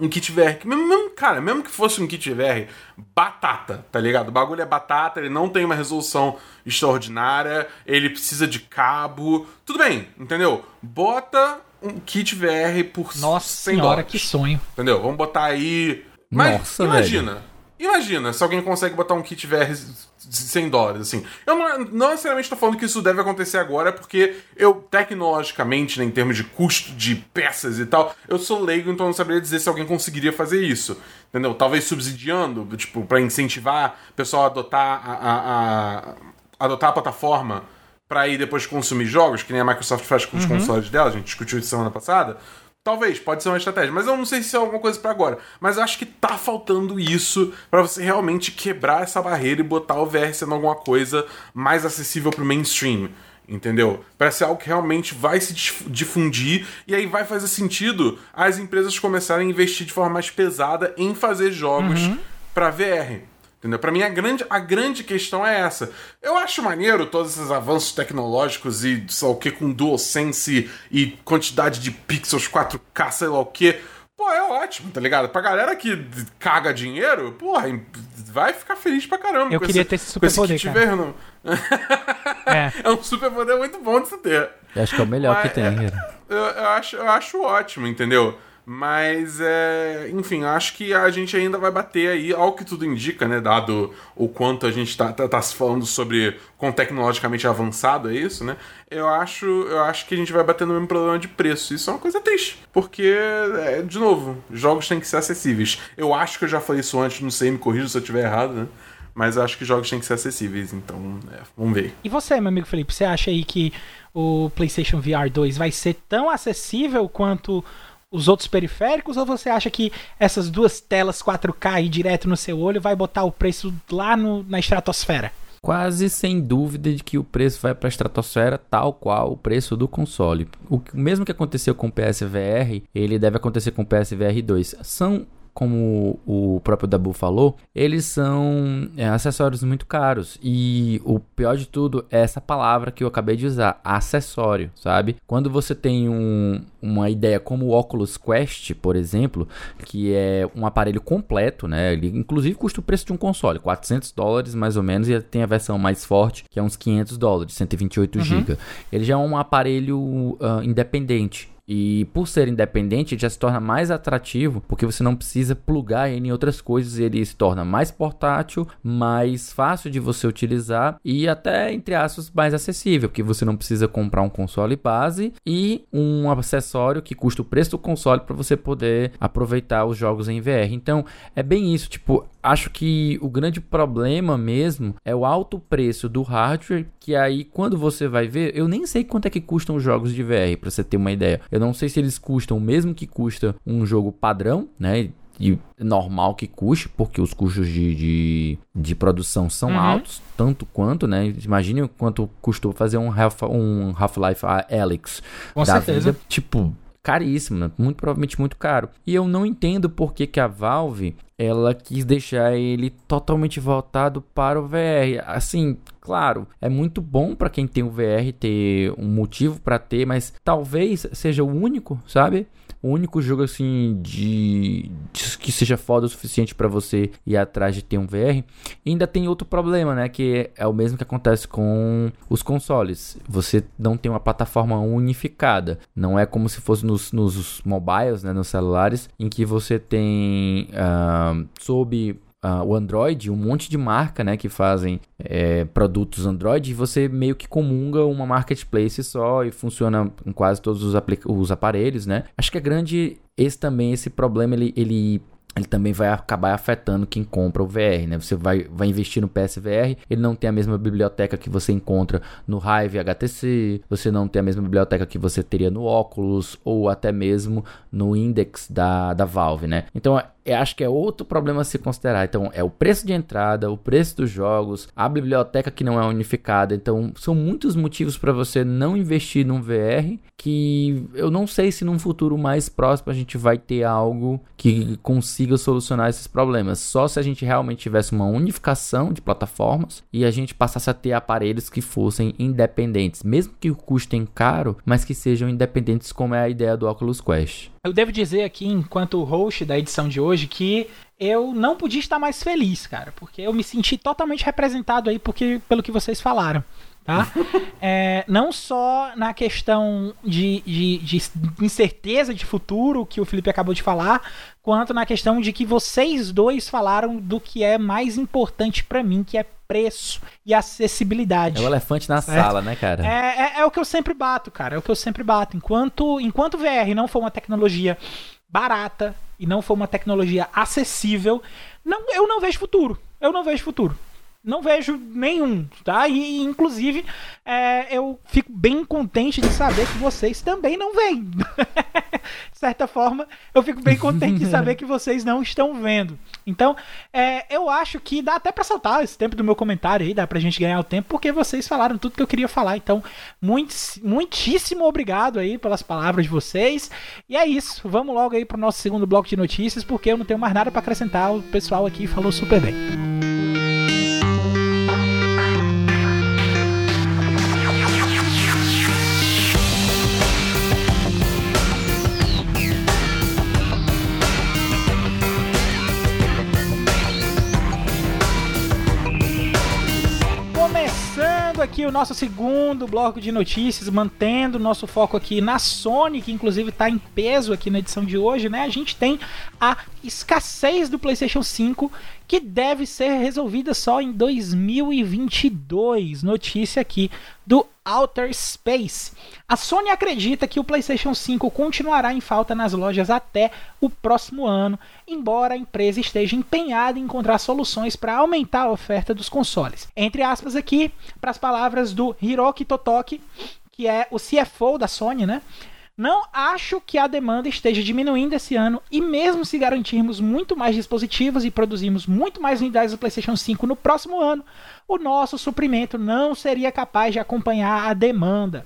um kit VR, mesmo, mesmo, cara, mesmo que fosse um kit VR, batata, tá ligado? O bagulho é batata, ele não tem uma resolução extraordinária, ele precisa de cabo, tudo bem, entendeu? Bota um kit VR por Nossa 100 senhora, dólares, que sonho. Entendeu? Vamos botar aí... Mas Nossa, imagina, velho. Imagina se alguém consegue botar um kit VR 100 dólares, assim. Eu não, não necessariamente estou falando que isso deve acontecer agora, porque eu, tecnologicamente, né, em termos de custo de peças e tal, eu sou leigo, então eu não saberia dizer se alguém conseguiria fazer isso. Entendeu? Talvez subsidiando, tipo, para incentivar o pessoal a adotar a, a, a, adotar a plataforma para ir depois consumir jogos, que nem a Microsoft faz com os uhum. consoles dela, a gente discutiu isso semana passada. Talvez, pode ser uma estratégia, mas eu não sei se é alguma coisa para agora. Mas eu acho que tá faltando isso para você realmente quebrar essa barreira e botar o VR sendo alguma coisa mais acessível pro mainstream. Entendeu? Para ser algo que realmente vai se difundir e aí vai fazer sentido as empresas começarem a investir de forma mais pesada em fazer jogos uhum. para VR. Entendeu? Pra mim, a grande, a grande questão é essa. Eu acho maneiro todos esses avanços tecnológicos e sei lá o que com DualSense e quantidade de pixels 4K, sei lá o que. Pô, é ótimo, tá ligado? Pra galera que caga dinheiro, porra, vai ficar feliz pra caramba. Eu queria esse, ter esse superpoder, cara. É. é um superpoder muito bom de se ter. Eu acho que é o melhor Mas, que tem, é, eu, eu, acho, eu acho ótimo, entendeu? Mas, é, enfim, acho que a gente ainda vai bater aí, ao que tudo indica, né? Dado o quanto a gente tá, tá, tá falando sobre quão tecnologicamente avançado é isso, né? Eu acho, eu acho que a gente vai bater no mesmo problema de preço. Isso é uma coisa triste. Porque, é, de novo, jogos têm que ser acessíveis. Eu acho que eu já falei isso antes, não sei, me corrija se eu estiver errado, né? Mas acho que jogos têm que ser acessíveis, então é, vamos ver. E você, meu amigo Felipe, você acha aí que o PlayStation VR 2 vai ser tão acessível quanto os outros periféricos ou você acha que essas duas telas 4K aí direto no seu olho vai botar o preço lá no, na estratosfera? Quase sem dúvida de que o preço vai para a estratosfera tal qual o preço do console. O mesmo que aconteceu com o PSVR, ele deve acontecer com o PSVR 2. São como o próprio Dabu falou, eles são é, acessórios muito caros. E o pior de tudo é essa palavra que eu acabei de usar, acessório, sabe? Quando você tem um, uma ideia como o Oculus Quest, por exemplo, que é um aparelho completo, né? Ele inclusive custa o preço de um console, 400 dólares mais ou menos, e tem a versão mais forte, que é uns 500 dólares, 128 uhum. GB. Ele já é um aparelho uh, independente. E por ser independente, já se torna mais atrativo, porque você não precisa plugar ele em outras coisas, ele se torna mais portátil, mais fácil de você utilizar e até, entre aspas, mais acessível, porque você não precisa comprar um console base e um acessório que custa o preço do console para você poder aproveitar os jogos em VR. Então, é bem isso, tipo, acho que o grande problema mesmo é o alto preço do hardware, que aí quando você vai ver, eu nem sei quanto é que custam os jogos de VR, para você ter uma ideia. Eu não sei se eles custam o mesmo que custa um jogo padrão, né? e normal que custe, porque os custos de, de, de produção são uhum. altos, tanto quanto, né? Imagine quanto custou fazer um Half-Life um Half Alyx Com da certeza. vida. Tipo, caríssimo, né? muito provavelmente muito caro. E eu não entendo por que, que a Valve ela quis deixar ele totalmente voltado para o VR. Assim, claro, é muito bom para quem tem o VR ter um motivo para ter, mas talvez seja o único, sabe? O único jogo assim de, de que seja foda o suficiente para você ir atrás de ter um VR. E ainda tem outro problema, né, que é o mesmo que acontece com os consoles. Você não tem uma plataforma unificada. Não é como se fosse nos, nos mobiles, né, nos celulares, em que você tem uh, sob uh, o Android, um monte de marca, né, que fazem é, produtos Android, e você meio que comunga uma marketplace só e funciona em quase todos os, os aparelhos, né? Acho que é grande esse também, esse problema, ele, ele ele também vai acabar afetando quem compra o VR, né? Você vai, vai investir no PSVR, ele não tem a mesma biblioteca que você encontra no Hive HTC, você não tem a mesma biblioteca que você teria no Oculus ou até mesmo no Index da, da Valve, né? Então eu acho que é outro problema a se considerar. Então, é o preço de entrada, o preço dos jogos, a biblioteca que não é unificada. Então, são muitos motivos para você não investir num VR. Que eu não sei se num futuro mais próximo a gente vai ter algo que consiga solucionar esses problemas. Só se a gente realmente tivesse uma unificação de plataformas e a gente passasse a ter aparelhos que fossem independentes, mesmo que custem caro, mas que sejam independentes, como é a ideia do Oculus Quest. Eu devo dizer aqui, enquanto host da edição de hoje, que eu não podia estar mais feliz, cara, porque eu me senti totalmente representado aí porque, pelo que vocês falaram. Tá? É, não só na questão de, de, de, incerteza de futuro, que o Felipe acabou de falar, quanto na questão de que vocês dois falaram do que é mais importante para mim, que é preço e acessibilidade. É o elefante na certo? sala, né, cara? É, é, é, o que eu sempre bato, cara. É o que eu sempre bato. Enquanto, enquanto VR não for uma tecnologia barata e não for uma tecnologia acessível, não, eu não vejo futuro. Eu não vejo futuro não vejo nenhum, tá? E inclusive é, eu fico bem contente de saber que vocês também não veem. de certa forma, eu fico bem contente de saber que vocês não estão vendo. Então, é, eu acho que dá até para saltar esse tempo do meu comentário aí, dá pra gente ganhar o tempo, porque vocês falaram tudo que eu queria falar. Então, muito, muitíssimo obrigado aí pelas palavras de vocês. E é isso, vamos logo aí pro nosso segundo bloco de notícias, porque eu não tenho mais nada para acrescentar. O pessoal aqui falou super bem. O nosso segundo bloco de notícias, mantendo nosso foco aqui na Sony, que inclusive está em peso aqui na edição de hoje, né? A gente tem a escassez do PlayStation 5 que deve ser resolvida só em 2022. Notícia aqui do Outer Space. A Sony acredita que o PlayStation 5 continuará em falta nas lojas até o próximo ano, embora a empresa esteja empenhada em encontrar soluções para aumentar a oferta dos consoles. Entre aspas aqui, para as palavras do Hiroki Totoki, que é o CFO da Sony, né? Não acho que a demanda esteja diminuindo esse ano e mesmo se garantirmos muito mais dispositivos e produzirmos muito mais unidades do PlayStation 5 no próximo ano, o nosso suprimento não seria capaz de acompanhar a demanda.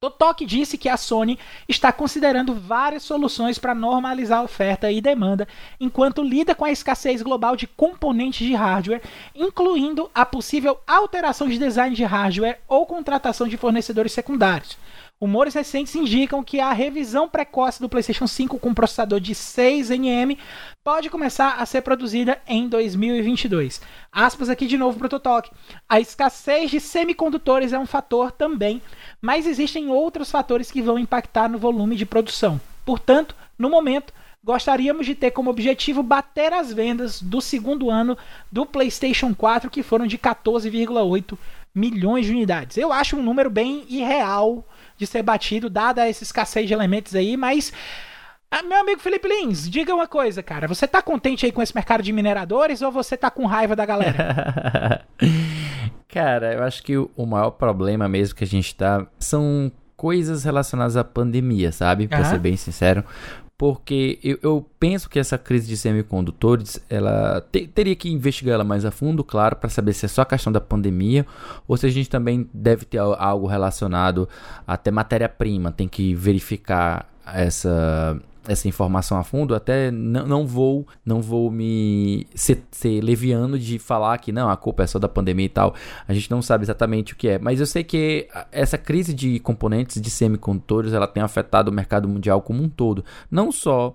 Totok disse que a Sony está considerando várias soluções para normalizar a oferta e demanda, enquanto lida com a escassez global de componentes de hardware, incluindo a possível alteração de design de hardware ou contratação de fornecedores secundários. Rumores recentes indicam que a revisão precoce do PlayStation 5 com processador de 6nm pode começar a ser produzida em 2022. Aspas aqui de novo para o Totok. A escassez de semicondutores é um fator também, mas existem outros fatores que vão impactar no volume de produção. Portanto, no momento, gostaríamos de ter como objetivo bater as vendas do segundo ano do PlayStation 4, que foram de 14,8 milhões de unidades. Eu acho um número bem irreal de ser batido, dada essa escassez de elementos aí, mas Ah, meu amigo Felipe Lins, diga uma coisa, cara. Você tá contente aí com esse mercado de mineradores ou você tá com raiva da galera? cara, eu acho que o maior problema mesmo que a gente tá são coisas relacionadas à pandemia, sabe? Pra uhum. ser bem sincero porque eu, eu, penso que essa crise de semicondutores, ela te, teria que investigar ela mais a fundo, claro, para saber se é só a questão da pandemia ou se a gente também deve ter algo relacionado até matéria-prima, tem que verificar essa essa informação a fundo, até não, não vou não vou me ser, ser, leviano de falar que não, a culpa é só da pandemia e tal. A gente não sabe exatamente o que é, mas eu sei que essa crise de componentes de semicondutores, ela tem afetado o mercado mundial como um todo, não só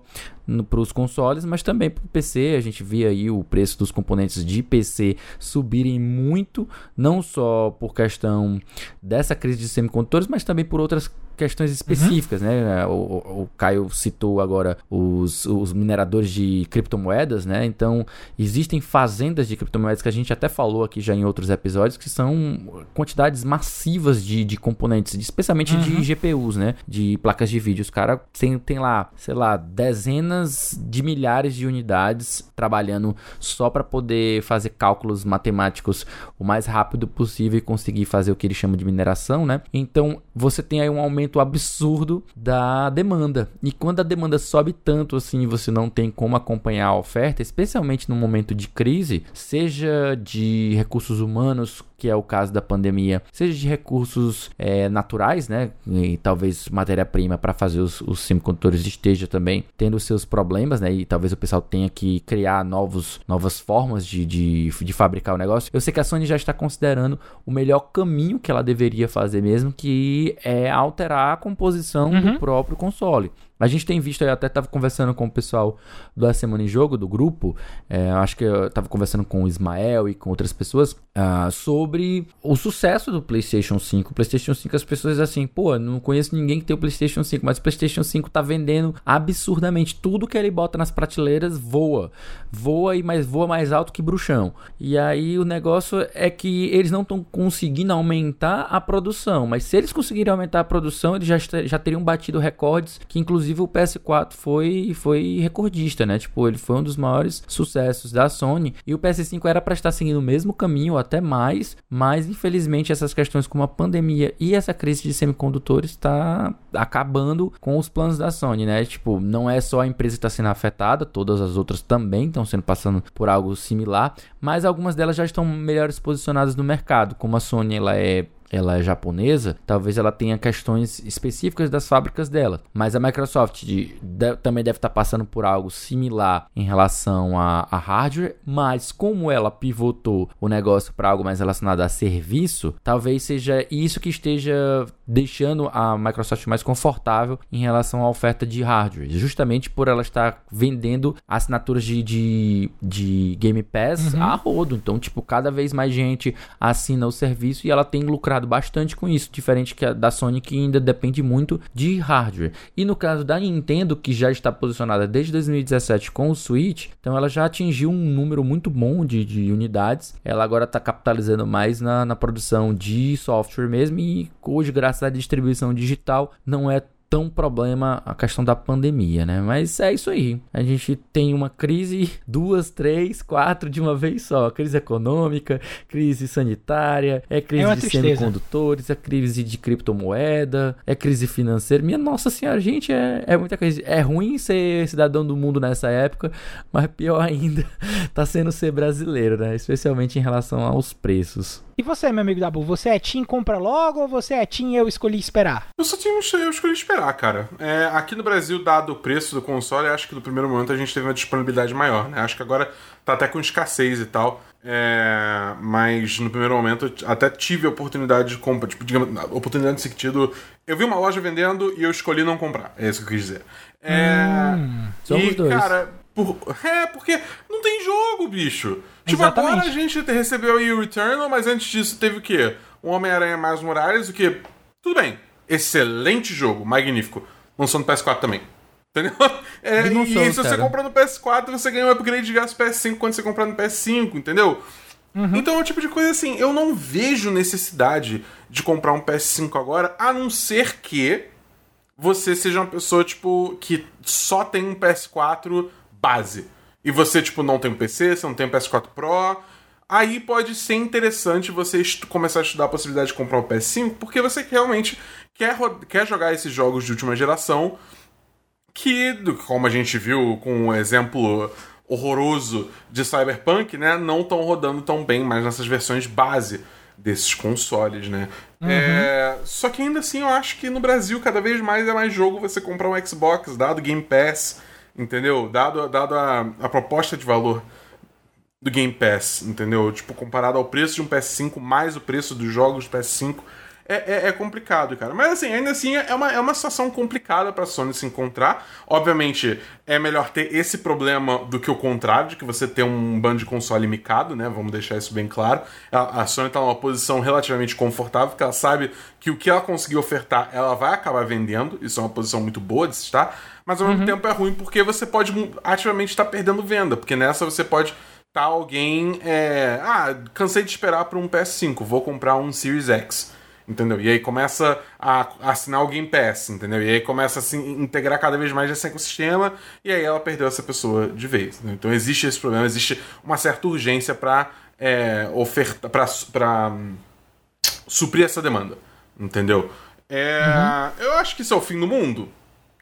para os consoles, mas também para o PC. A gente via aí o preço dos componentes de PC subirem muito, não só por questão dessa crise de semicondutores, mas também por outras questões específicas, uhum. né? O, o, Caio citou agora os, os mineradores de criptomoedas, né? Então, existem fazendas de criptomoedas que a gente até falou aqui já em outros episódios, que são quantidades massivas de, de componentes, especialmente uhum. de GPUs, né? De placas de vídeo. Os caras tem, tem lá, sei lá, dezenas de milhares de unidades trabalhando só para poder fazer cálculos matemáticos o mais rápido possível e conseguir fazer o que eles chamam de mineração, né? Então você tem aí um aumento absurdo da demanda. E quando a demanda sobe tanto assim, você não tem como acompanhar a oferta, especialmente no momento de crise, seja de recursos humanos que é o caso da pandemia, seja de recursos é, naturais, né, e talvez matéria-prima para fazer os, os semicondutores esteja também tendo seus problemas, né, e talvez o pessoal tenha que criar novos, novas formas de, de, de fabricar o negócio. Eu sei que a Sony já está considerando o melhor caminho que ela deveria fazer mesmo, que é alterar a composição uhum. do próprio console. A gente tem visto, eu até estava conversando com o pessoal do A Semana em Jogo, do grupo, é, acho que eu estava conversando com o Ismael e com outras pessoas, uh, sobre o sucesso do PlayStation 5. O PlayStation 5, as pessoas assim, pô, não conheço ninguém que tem o PlayStation 5, mas o PlayStation 5 tá vendendo absurdamente. Tudo que ele bota nas prateleiras voa. Voa e mais voa mais alto que bruxão. E aí o negócio é que eles não estão conseguindo aumentar a produção, mas se eles conseguirem aumentar a produção, eles já, já teriam batido recordes que, inclusive, Inclusive o PS4 foi, foi recordista, né? Tipo, ele foi um dos maiores sucessos da Sony. E o PS5 era para estar seguindo o mesmo caminho, até mais, mas infelizmente essas questões como a pandemia e essa crise de semicondutores está acabando com os planos da Sony, né? Tipo, não é só a empresa que está sendo afetada, todas as outras também estão sendo passando por algo similar, mas algumas delas já estão melhores posicionadas no mercado, como a Sony ela é ela é japonesa, talvez ela tenha questões específicas das fábricas dela. Mas a Microsoft de, de, também deve estar passando por algo similar em relação a, a hardware, mas como ela pivotou o negócio para algo mais relacionado a serviço, talvez seja isso que esteja deixando a Microsoft mais confortável em relação à oferta de hardware, justamente por ela estar vendendo assinaturas de, de, de Game Pass uhum. a rodo. Então, tipo, cada vez mais gente assina o serviço e ela tem lucrado bastante com isso, diferente que a da Sony que ainda depende muito de hardware. E no caso da Nintendo, que já está posicionada desde 2017 com o Switch, então ela já atingiu um número muito bom de, de unidades. Ela agora está capitalizando mais na, na produção de software mesmo e hoje, graças à distribuição digital, não é tão problema a questão da pandemia, né? Mas é isso aí. A gente tem uma crise, duas, três, quatro de uma vez só. Crise econômica, crise sanitária, é crise é de tristeza. semicondutores, é crise de criptomoeda, é crise financeira. Minha nossa senhora, gente, é, é muita crise. É ruim ser cidadão do mundo nessa época, mas pior ainda tá sendo ser brasileiro, né? Especialmente em relação aos preços. E você, meu amigo Dabu, você é Team compra logo ou você é Team eu escolhi esperar? Eu sou Team eu escolhi esperar, cara. É, aqui no Brasil, dado o preço do console, acho que no primeiro momento a gente teve uma disponibilidade maior, né? Acho que agora tá até com escassez e tal. É, mas no primeiro momento até tive a oportunidade de compra, tipo, digamos, oportunidade nesse sentido. Eu vi uma loja vendendo e eu escolhi não comprar. É isso que eu quis dizer. É, hum, e, dois. cara, por, é, porque não tem jogo, bicho. Tipo, Exatamente. agora a gente recebeu aí o Returnal, mas antes disso teve o quê? Um Homem-Aranha mais Morales, o quê? Tudo bem. Excelente jogo, magnífico. Lançou no PS4 também. Entendeu? É, e se você cara. compra no PS4, você ganha um upgrade de gás PS5 quando você comprar no PS5, entendeu? Uhum. Então é um tipo de coisa assim, eu não vejo necessidade de comprar um PS5 agora, a não ser que você seja uma pessoa, tipo, que só tem um PS4 base. E você, tipo, não tem um PC, você não tem um PS4 Pro. Aí pode ser interessante você começar a estudar a possibilidade de comprar um PS5, porque você realmente quer, quer jogar esses jogos de última geração que, como a gente viu com um exemplo horroroso de Cyberpunk, né, não estão rodando tão bem mais nessas versões base desses consoles, né? Uhum. É... Só que ainda assim eu acho que no Brasil cada vez mais é mais jogo você comprar um Xbox, dado Game Pass, entendeu? Dado, dado a, a proposta de valor do Game Pass, entendeu? Tipo, comparado ao preço de um PS5 mais o preço dos jogos do PS5 é, é, é, complicado, cara. Mas assim, ainda assim é uma, é uma situação complicada pra Sony se encontrar. Obviamente, é melhor ter esse problema do que o contrário, de que você ter um bando de console micado, né? Vamos deixar isso bem claro. A, a Sony tá numa posição relativamente confortável, porque ela sabe que o que ela conseguir ofertar, ela vai acabar vendendo. Isso é uma posição muito boa de se estar. Mas ao mesmo uhum. tempo é ruim porque você pode ativamente estar perdendo venda, porque nessa você pode tá alguém. É, ah, cansei de esperar para um PS5, vou comprar um Series X entendeu? E aí começa a assinar o Game Pass, entendeu? E aí começa a se integrar cada vez mais esse ecossistema, e aí ela perdeu essa pessoa de vez. Né? Então existe esse problema, existe uma certa urgência para é, oferta, para hum, suprir essa demanda, entendeu? É, uhum. Eu acho que isso é o fim do mundo?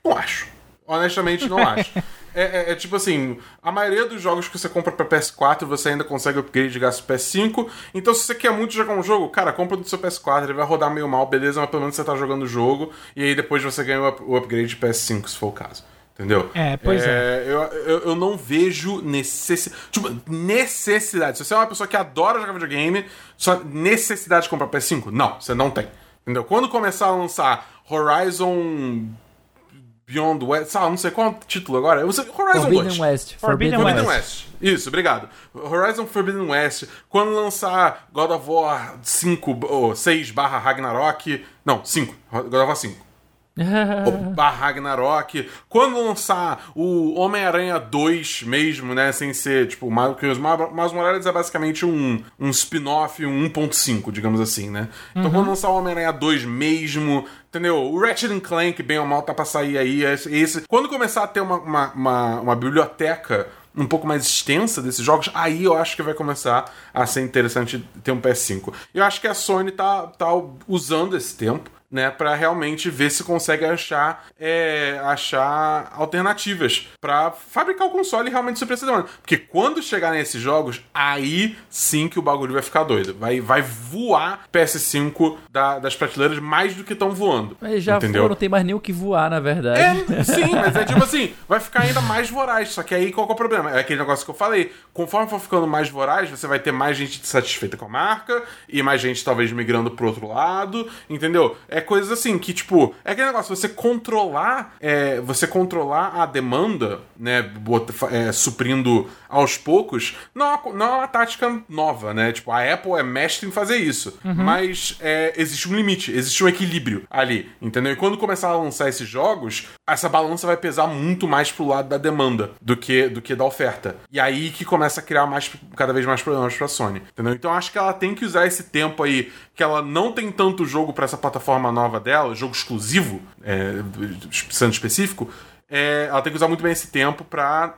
Não acho. Honestamente, não acho. É, é, é, tipo assim, a maioria dos jogos que você compra pra PS4 você ainda consegue upgrade de gasto PS5. Então, se você quer muito jogar um jogo, cara, compra do seu PS4, ele vai rodar meio mal, beleza, mas pelo menos você tá jogando o jogo. E aí depois você ganha o upgrade de PS5, se for o caso. Entendeu? É, pois é. é. Eu, eu, eu, não vejo necessidade. Tipo, necessidade. Se você é uma pessoa que adora jogar videogame, só necessidade de comprar PS5? Não, você não tem. Entendeu? Quando começar a lançar Horizon Beyond West, sabe, não sei qual é o título agora. Horizon Forbidden 2. West. Forbidden, Forbidden West. West. Isso, obrigado. Horizon Forbidden West. Quando lançar God of War 5 ou 6 barra Ragnarok. Não, 5. God of War 5 o Ragnarok. Quando lançar o Homem-Aranha 2 mesmo, né? Sem ser, tipo, porque os Miles Morales é basicamente um, um spin-off, um 1.5, digamos assim, né? Então uhum. quando lançar o Homem-Aranha 2 mesmo, entendeu? O Ratchet Clank, bem ou mal, tá pra sair aí. Esse, quando começar a ter uma, uma, uma, uma biblioteca um pouco mais extensa desses jogos, aí eu acho que vai começar a ser interessante ter um PS5. Eu acho que a Sony tá, tá usando esse tempo né, para realmente ver se consegue achar, é, achar alternativas para fabricar o console realmente suprir essa demanda. Porque quando chegar nesses jogos, aí sim que o bagulho vai ficar doido. Vai, vai voar PS5 da, das prateleiras mais do que estão voando. Mas já entendeu? não tem mais nem o que voar, na verdade. É, sim, mas é tipo assim, vai ficar ainda mais voraz. Só que aí qual que é o problema? É aquele negócio que eu falei. Conforme for ficando mais voraz, você vai ter mais gente satisfeita com a marca e mais gente talvez migrando pro outro lado, entendeu? É coisas assim que, tipo, é aquele negócio, você controlar, é, você controlar a demanda, né, é, suprindo aos poucos, não é, uma, não é uma tática nova, né? Tipo, a Apple é mestre em fazer isso. Uhum. Mas é, existe um limite, existe um equilíbrio ali, entendeu? E quando começar a lançar esses jogos, essa balança vai pesar muito mais pro lado da demanda do que, do que da oferta. E aí que começa a criar mais, cada vez mais problemas pra Sony, entendeu? Então acho que ela tem que usar esse tempo aí, que ela não tem tanto jogo para essa plataforma nova dela, jogo exclusivo, é, sendo específico, é, ela tem que usar muito bem esse tempo para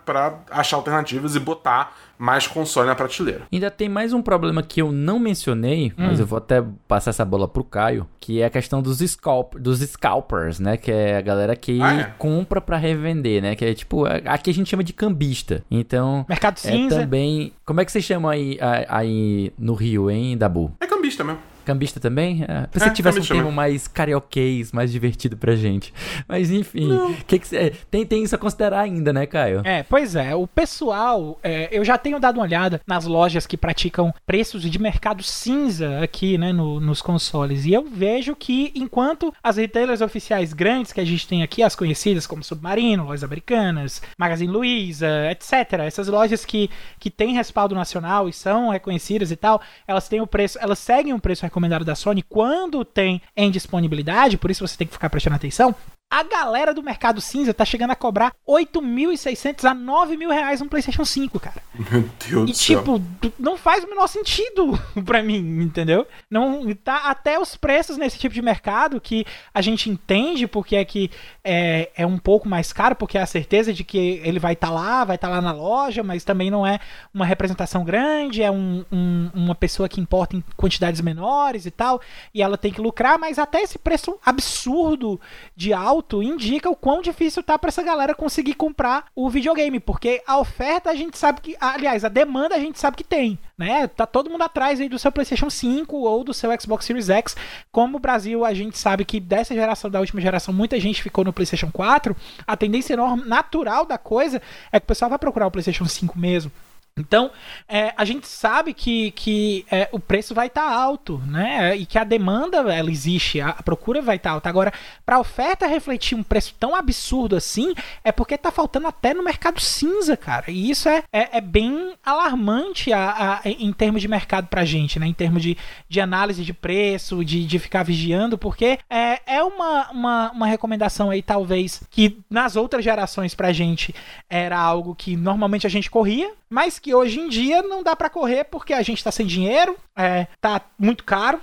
achar alternativas e botar mais console na prateleira. Ainda tem mais um problema que eu não mencionei, hum. mas eu vou até passar essa bola pro Caio, que é a questão dos, scalp, dos scalpers, né? Que é a galera que ah, é? compra para revender, né? Que é tipo, aqui a gente chama de cambista. Então, mercado é cinza. também, como é que vocês chamam aí, aí no Rio, hein, Dabu? É cambista mesmo. Cambista também? É, pensei é, que tivesse um termo mais carioquês, mais divertido pra gente. Mas enfim, que que cê, tem, tem isso a considerar ainda, né, Caio? É, pois é. O pessoal, é, eu já tenho dado uma olhada nas lojas que praticam preços de mercado cinza aqui, né, no, nos consoles. E eu vejo que enquanto as retailers oficiais grandes que a gente tem aqui, as conhecidas como Submarino, Lojas Americanas, Magazine Luiza, etc., essas lojas que, que têm respaldo nacional e são reconhecidas e tal, elas têm o preço, elas seguem um preço recomendado da Sony quando tem em disponibilidade, por isso você tem que ficar prestando atenção. A galera do mercado cinza tá chegando a cobrar 8.600 a 9 mil reais um PlayStation 5, cara. Meu Deus E do céu. tipo, não faz o menor sentido pra mim, entendeu? Não tá até os preços nesse tipo de mercado que a gente entende porque é que é, é um pouco mais caro, porque é a certeza de que ele vai estar lá, vai estar lá na loja, mas também não é uma representação grande, é um- um- uma pessoa que importa em quantidades menores e tal, e ela tem que lucrar, mas até esse preço absurdo de alto indica o quão difícil tá pra essa galera conseguir comprar o videogame, porque a oferta a gente sabe que, aliás, a demanda a gente sabe que tem, né? Tá todo mundo atrás aí do seu PlayStation 5 ou do seu Xbox Series X. Como o Brasil, a gente sabe que dessa geração, da última geração, muita gente ficou no PlayStation 4, a tendência natural da coisa é que o pessoal vai procurar o PlayStation 5 mesmo. Então, é, a gente sabe que, que é, o preço vai estar alto, né? E que a demanda ela existe, a, a procura vai estar alta. Agora, para a oferta refletir um preço tão absurdo assim, é porque tá faltando até no mercado cinza, cara. E isso é, é, é bem alarmante a, a- em termos de mercado pra gente, né? Em termos de, de análise de preço, de, de ficar vigiando, porque é, é uma, uma, uma recomendação aí, talvez, que nas outras gerações pra gente era algo que normalmente a gente corria, mas que hoje em dia não dá pra correr porque a gente tá sem dinheiro, é, tá muito caro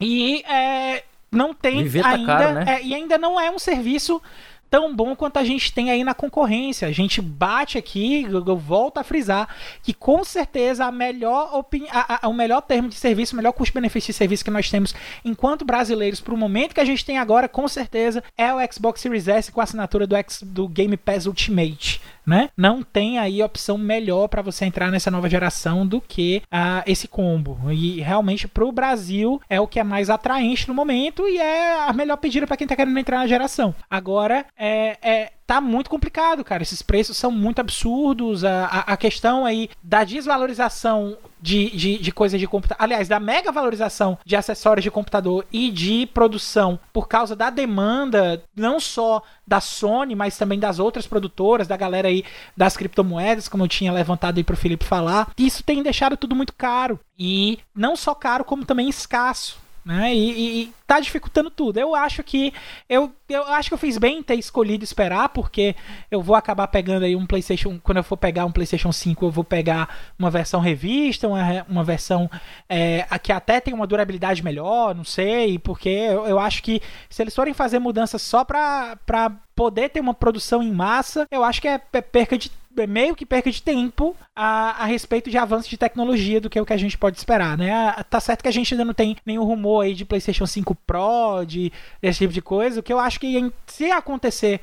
e é, não tem Viver tá ainda caro, né? é, e ainda não é um serviço tão bom quanto a gente tem aí na concorrência. A gente bate aqui, eu, eu volto a frisar que com certeza a melhor opini- a- a- o melhor termo de serviço, o melhor custo-benefício de serviço que nós temos enquanto brasileiros para o momento que a gente tem agora, com certeza é o Xbox Series S com a assinatura do, X, do Game Pass Ultimate. Né? Não tem aí opção melhor para você entrar nessa nova geração do que ah, esse combo. E realmente pro Brasil é o que é mais atraente no momento e é a melhor pedida para quem tá querendo entrar na geração. Agora, é, é, tá muito complicado, cara. Esses preços são muito absurdos. A, a, a questão aí da desvalorização de, de, de coisas de computador. Aliás, da mega valorização de acessórios de computador e de produção por causa da demanda, não só da Sony, mas também das outras produtoras, da galera aí das criptomoedas, como eu tinha levantado aí pro Felipe falar. Isso tem deixado tudo muito caro. E não só caro, como também escasso né? E, e, tá dificultando tudo. Eu acho que eu, eu acho que eu fiz bem em ter escolhido esperar, porque eu vou acabar pegando aí um PlayStation. Quando eu for pegar um PlayStation 5, eu vou pegar uma versão revista, uma, uma versão é, que até tem uma durabilidade melhor, não sei, porque eu, eu acho que se eles forem fazer mudanças só pra, pra poder ter uma produção em massa, eu acho que é, é perca de meio que perca de tempo a, a respeito de avanço de tecnologia do que o que a gente pode esperar, né? Ah, Tá certo que a gente ainda não tem nenhum rumor aí de PlayStation 5 Pro, de desse tipo de coisa, o que eu acho que se acontecer,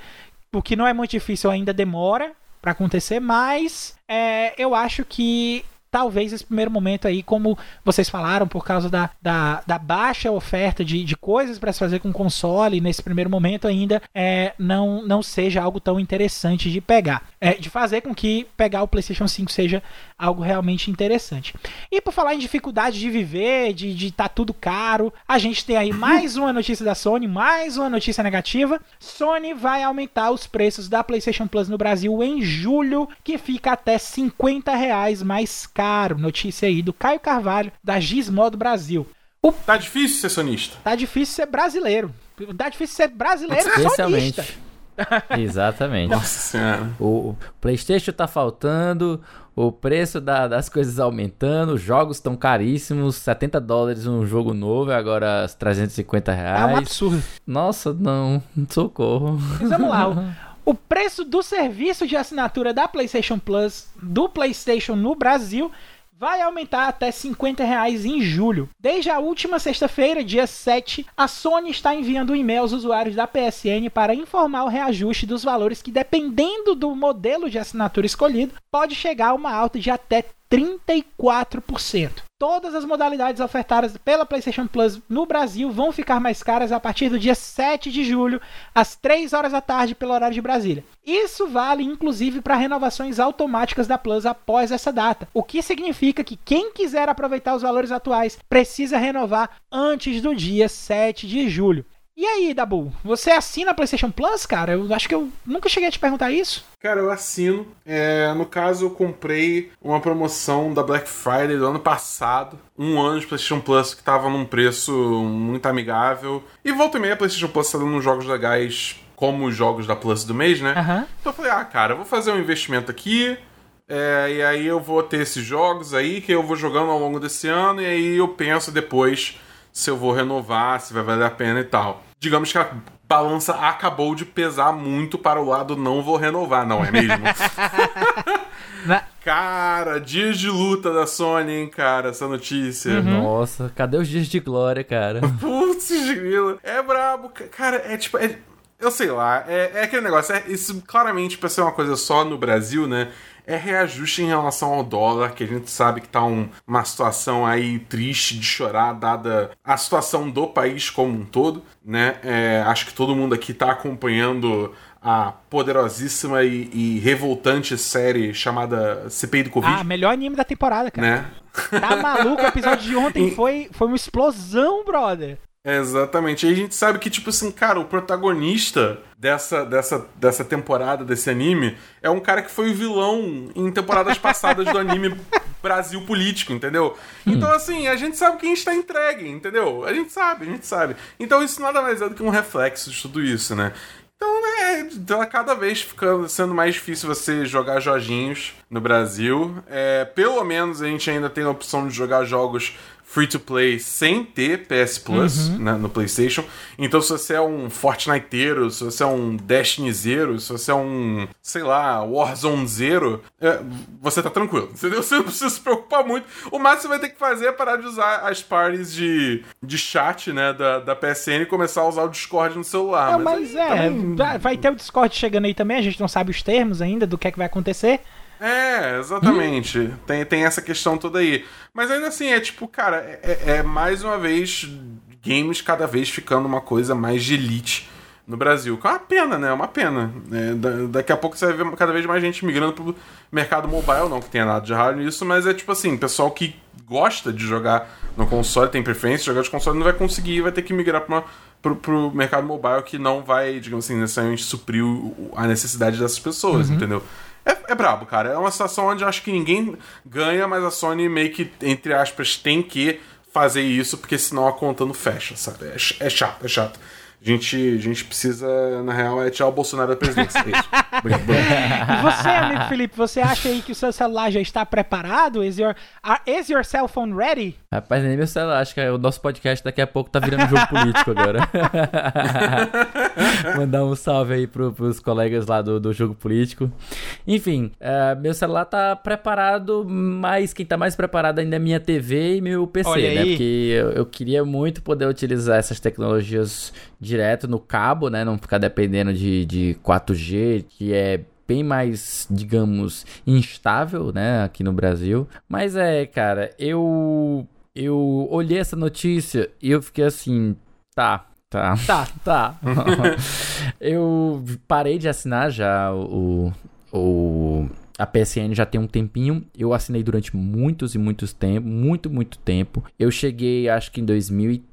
o que não é muito difícil, ainda demora pra acontecer, mas é, eu acho que talvez esse primeiro momento aí, como vocês falaram, por causa da, da, da baixa oferta de, de coisas para se fazer com console, nesse primeiro momento ainda é, não, não seja algo tão interessante de pegar. É, de fazer com que pegar o PlayStation 5 seja algo realmente interessante. E por falar em dificuldade de viver, de de tá tudo caro, a gente tem aí mais uma notícia da Sony, mais uma notícia negativa. Sony vai aumentar os preços da PlayStation Plus no Brasil em julho, que fica até 50 reais mais caro. Notícia aí do Caio Carvalho, da Gizmodo Brasil. Tá difícil ser sonista. Tá difícil ser brasileiro. Tá difícil ser brasileiro Especialmente. sonista. Exatamente. Nossa senhora. O o PlayStation tá faltando, o preço da- das coisas aumentando, os jogos estão caríssimos, 70 dólares um jogo novo, e agora 350 É um reais. absurdo. Nossa, não, socorro. Mas vamos lá. O, preço do serviço de assinatura da PlayStation Plus do PlayStation no Brasil vai aumentar até 50 reais em julho. Desde a última sexta-feira, dia 7, a Sony está enviando um e-mail aos usuários da PSN para informar o reajuste dos valores que, dependendo do modelo de assinatura escolhido, pode chegar a uma alta de até 34%. Todas as modalidades ofertadas pela PlayStation Plus no Brasil vão ficar mais caras a partir do dia 7 de julho, às 3 horas da tarde, pelo horário de Brasília. Isso vale inclusive para renovações automáticas da Plus após essa data, o que significa que quem quiser aproveitar os valores atuais precisa renovar antes do dia 7 de julho. E aí, Dabu, você assina a PlayStation Plus, cara? Eu acho que eu nunca cheguei a te perguntar isso. Cara, eu assino. É, no caso, eu comprei uma promoção da Black Friday do ano passado. Um ano de PlayStation Plus que tava num preço muito amigável. E volta e meia, a PlayStation Plus tá dando uns jogos legais como os jogos da Plus do mês, né? Aham. Então eu falei, ah, cara, eu vou fazer um investimento aqui, é, e aí eu vou ter esses jogos aí que eu vou jogando ao longo desse ano, e aí eu penso depois se eu vou renovar, se vai valer a pena e tal. Digamos que a balança acabou de pesar muito para o lado não vou renovar, não é mesmo? Na- cara, dias de luta da Sony, hein, cara, essa notícia. Nossa, cadê os dias de glória, cara? Putz, grila. É brabo. ca- Cara, é tipo. é- eu sei lá. É, é aquele negócio. é- isso claramente, pra ser uma coisa só no Brasil, né? É reajuste em relação ao dólar, que a gente sabe que tá um- uma situação aí triste de chorar, dada a situação do país como um todo, né? É, acho que todo mundo aqui tá acompanhando a poderosíssima e, e revoltante série chamada CPI do Covid, Ah, melhor anime da temporada, cara. né? Tá maluco? O episódio de ontem foi, foi uma explosão, brother. Exatamente. E a gente sabe que, tipo assim, cara, o protagonista dessa, dessa, dessa temporada, desse anime, é um cara que foi o vilão em temporadas passadas do anime Brasil Político, entendeu? Então, assim, a gente sabe que a gente tá entregue, entendeu? A gente sabe, a gente sabe. Então, isso nada mais é do que um reflexo de tudo isso, né? Então, né, tá cada vez ficando sendo mais difícil você jogar joginhos no Brasil. É, pelo menos a gente ainda tem a opção de jogar jogos free to play sem ter PS Plus né, no PlayStation. Então, se você é um Fortniteiro, se você é um Destinyzeiro, se você é um, sei lá, Warzone Zero, é, você tá tranquilo, entendeu? Você não precisa se preocupar muito. O máximo que você vai ter que fazer é parar de usar as parties de, de chat, né, da, da PSN e começar a usar o Discord no celular. Não, mas aí é, vai- vai ter o Discord chegando aí também, a gente não sabe os termos ainda do que é que vai acontecer. É, exatamente. Tem, tem essa questão toda aí. Mas ainda assim, é tipo, cara, é, é- é mais uma vez games cada vez ficando uma coisa mais de elite no Brasil. Que é uma pena, né? É uma pena. É, da- daqui a pouco você vai ver cada vez mais gente migrando pro mercado mobile, não que tenha nada de errado nisso, mas é tipo assim, pessoal que gosta de jogar no console, tem preferência de jogar de console, não vai conseguir, vai ter que migrar pra uma, pro, pro mercado mobile que não vai, digamos assim, necessariamente suprir a necessidade dessas pessoas, entendeu? É, é brabo, cara. É uma situação onde eu acho que ninguém ganha, mas a Sony meio que, entre aspas, tem que fazer isso, porque senão a conta não fecha, sabe? É, é chato, é chato. A gente, a gente precisa, na real, é tirar o Bolsonaro da presidência. É isso. E você, amigo Felipe, você acha aí que o seu celular já está preparado? Is your, are- is your cell phone ready? Rapaz, nem meu celular, acho que o nosso podcast daqui a pouco tá virando jogo político agora. Mandar um salve aí pro, pros colegas lá do, do jogo político. Enfim, é, meu celular tá preparado, mas quem tá mais preparado ainda é minha TV e meu PC, Olha né? aí. Porque eu, eu queria muito poder utilizar essas tecnologias direto no cabo, né? Não ficar dependendo de, de 4G, que é bem mais, digamos, instável, né, aqui no Brasil. Mas é, cara, eu eu olhei essa notícia e eu fiquei assim, tá, tá, Tá. tá. eu parei de assinar já o, o a PSN já tem um tempinho. Eu assinei durante muitos e muitos tempos, muito, muito tempo. Eu cheguei, acho que em 2013,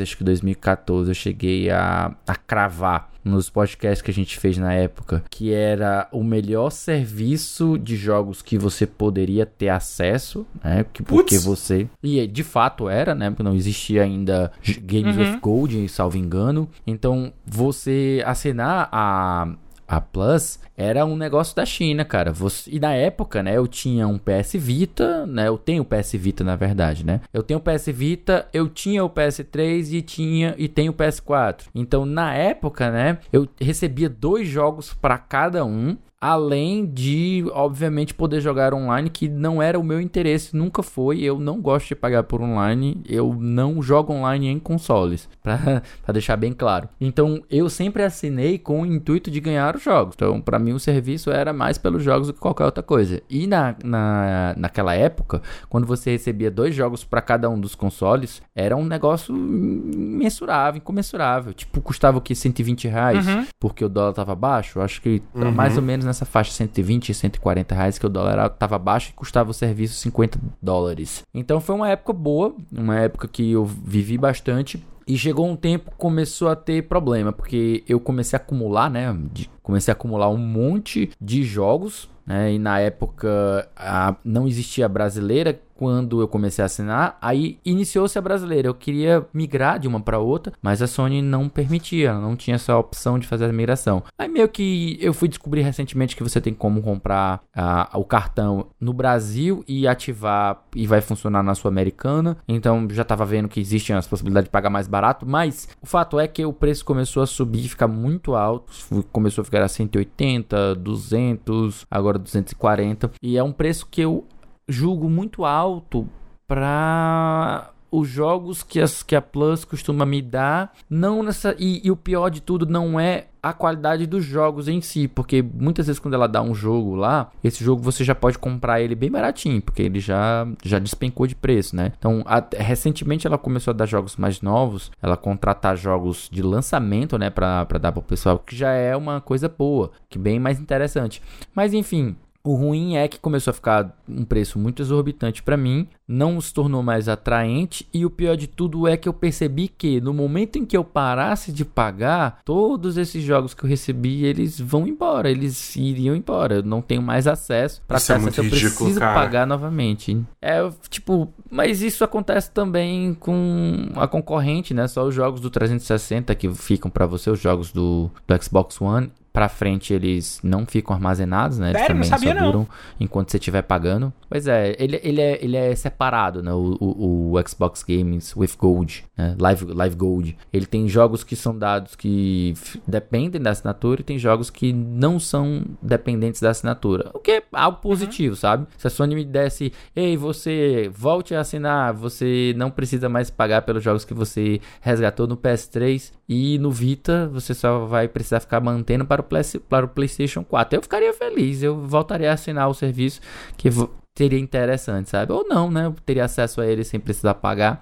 acho que 2014, eu cheguei a, a cravar nos podcasts que a gente fez na época, que era o melhor serviço de jogos que você poderia ter acesso, né? Que, porque Putz. você. E de fato era, né? Porque não existia ainda Games Uhum. with Gold, salvo engano. Então, você assinar a a Plus era um negócio da China, cara. Você- e na época, né, eu tinha um PS Vita, né? Eu tenho o PS Vita, na verdade, né? Eu tenho o PS Vita, eu tinha o PS3 e tinha e tenho o PS4. Então, na época, né, eu recebia dois jogos para cada um. Além de, obviamente, poder jogar online, que não era o meu interesse, nunca foi. Eu não gosto de pagar por online. Eu não jogo online em consoles, pra, pra deixar bem claro. Então, eu sempre assinei com o intuito de ganhar os jogos. Então, pra mim, o serviço era mais pelos jogos do que qualquer outra coisa. E na, na, naquela época, quando você recebia dois jogos pra cada um dos consoles, era um negócio imensurável, incomensurável. Tipo, custava o que? 120 reais? Uhum. Porque o dólar tava baixo? Acho que tá Uhum. mais ou menos nessa faixa 120 e 140 reais que o dólar era- tava baixo e custava o serviço 50 dólares. Então foi uma época boa, uma época que eu vivi bastante. E chegou um tempo começou a ter problema, porque eu comecei a acumular, né? de- comecei a acumular um monte de jogos né? E na época a, não existia brasileira quando eu comecei a assinar, aí iniciou-se a brasileira. Eu queria migrar de uma para outra, mas a Sony não permitia, não tinha essa opção de fazer a migração. Aí meio que eu fui descobrir recentemente que você tem como comprar uh, o cartão no Brasil e ativar e vai funcionar na sua americana. Então já estava vendo que existem as possibilidades de pagar mais barato, mas o fato é que o preço começou a subir, ficar muito alto, começou a ficar a 180, 200, agora 240, e é um preço que eu julgo muito alto para os jogos que, as, que a Plus costuma me dar, não nessa e, e, o pior de tudo não é a qualidade dos jogos em si, porque muitas vezes quando ela dá um jogo lá, esse jogo você já pode comprar ele bem baratinho, porque ele já já despencou de preço, né? Então, a, recentemente ela começou a dar jogos mais novos, ela contratar jogos de lançamento, né, para dar para o pessoal, que já é uma coisa boa, que bem mais interessante. Mas enfim, o ruim é que começou a ficar um preço muito exorbitante para mim, não se tornou mais atraente e o pior de tudo é que eu percebi que no momento em que eu parasse de pagar, todos esses jogos que eu recebi, eles vão embora, eles iriam embora. Eu não tenho mais acesso para peça é que eu ridículo, preciso cara. pagar novamente. É, tipo, mas isso acontece também com a concorrente, né? Só os jogos do 360 que ficam para você, os jogos do, do Xbox One pra frente eles não ficam armazenados, né? Eles Sério? também Não sabia, só não. duram enquanto você estiver pagando. Pois é, ele, ele, é, ele é separado, né? O, o, o Xbox Games with Gold, né? Live, Live Gold. Ele tem jogos que são dados que dependem da assinatura e tem jogos que não são dependentes da assinatura. O que é algo positivo, sabe? Se a Sony me desse, ei, você volte a assinar, você não precisa mais pagar pelos jogos que você resgatou no PS3 e no Vita, você só vai precisar ficar mantendo para o, para o PlayStation 4. Eu ficaria feliz, eu voltaria a assinar o serviço que seria interessante, sabe? Ou não, né? Eu teria acesso a ele sem precisar pagar.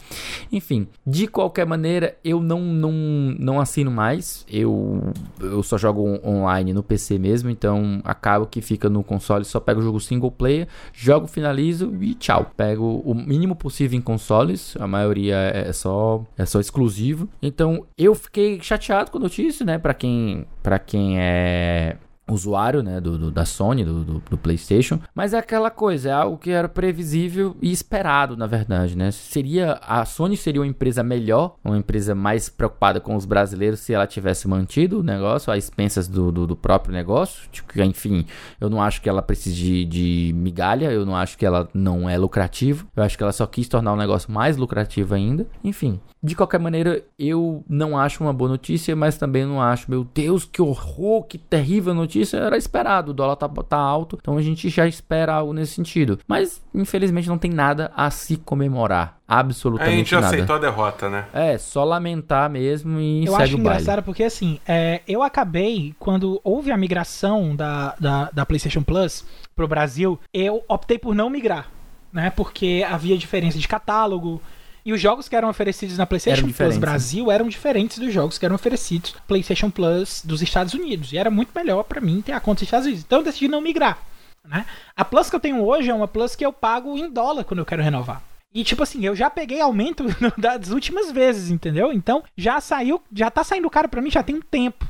Enfim, de qualquer maneira, eu não, não, não assino mais. Eu, eu só jogo on- online no PC mesmo, então acabo que fica no console, só pego o jogo single player, jogo, finalizo e tchau. Pego o mínimo possível em consoles, a maioria é só é só exclusivo. Então, eu fiquei chateado com a notícia, né, para quem para quem é usuário, né, do, do- da Sony, do, do, do PlayStation, mas é aquela coisa, é algo que era previsível e esperado, na verdade, né? Seria a Sony seria uma empresa melhor, uma empresa mais preocupada com os brasileiros se ela tivesse mantido o negócio, às expensas do, do, do próprio negócio. Tipo, enfim, eu não acho que ela precise de, de migalha, eu não acho que ela não é lucrativa, eu acho que ela só quis tornar o negócio mais lucrativo ainda. Enfim, de qualquer maneira, eu não acho uma boa notícia, mas também não acho, meu Deus, que horror, que terrível notícia. Era esperado, o dólar tá, tá alto, então a gente já espera algo nesse sentido. Mas, infelizmente, não tem nada a se comemorar. A Absolutamente gente nada. aceitou a derrota, né? É, só lamentar mesmo e Eu segue acho o baile. engraçado porque, assim, é, eu acabei, quando houve a migração da, da, da PlayStation Plus pro Brasil, eu optei por não migrar, né? Porque havia diferença de catálogo. E os jogos que eram oferecidos na PlayStation Eram Plus né? Brasil eram diferentes dos jogos que eram oferecidos na PlayStation Plus dos Estados Unidos. E era muito melhor pra mim ter a conta dos Estados Unidos. Então eu decidi não migrar. Né? A Plus que eu tenho hoje é uma Plus que eu pago em dólar quando eu quero renovar. E tipo assim, eu já peguei aumento das últimas vezes, entendeu? Então já saiu, já tá saindo caro pra mim já tem um tempo.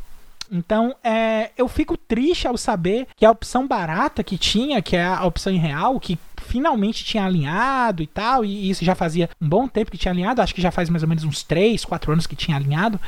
Então, é, eu fico triste ao saber que a opção barata que tinha, que é a opção em real, que finalmente tinha alinhado e tal, e isso já fazia um bom tempo que tinha alinhado, acho que já faz mais ou menos uns 3, 4 anos que tinha alinhado.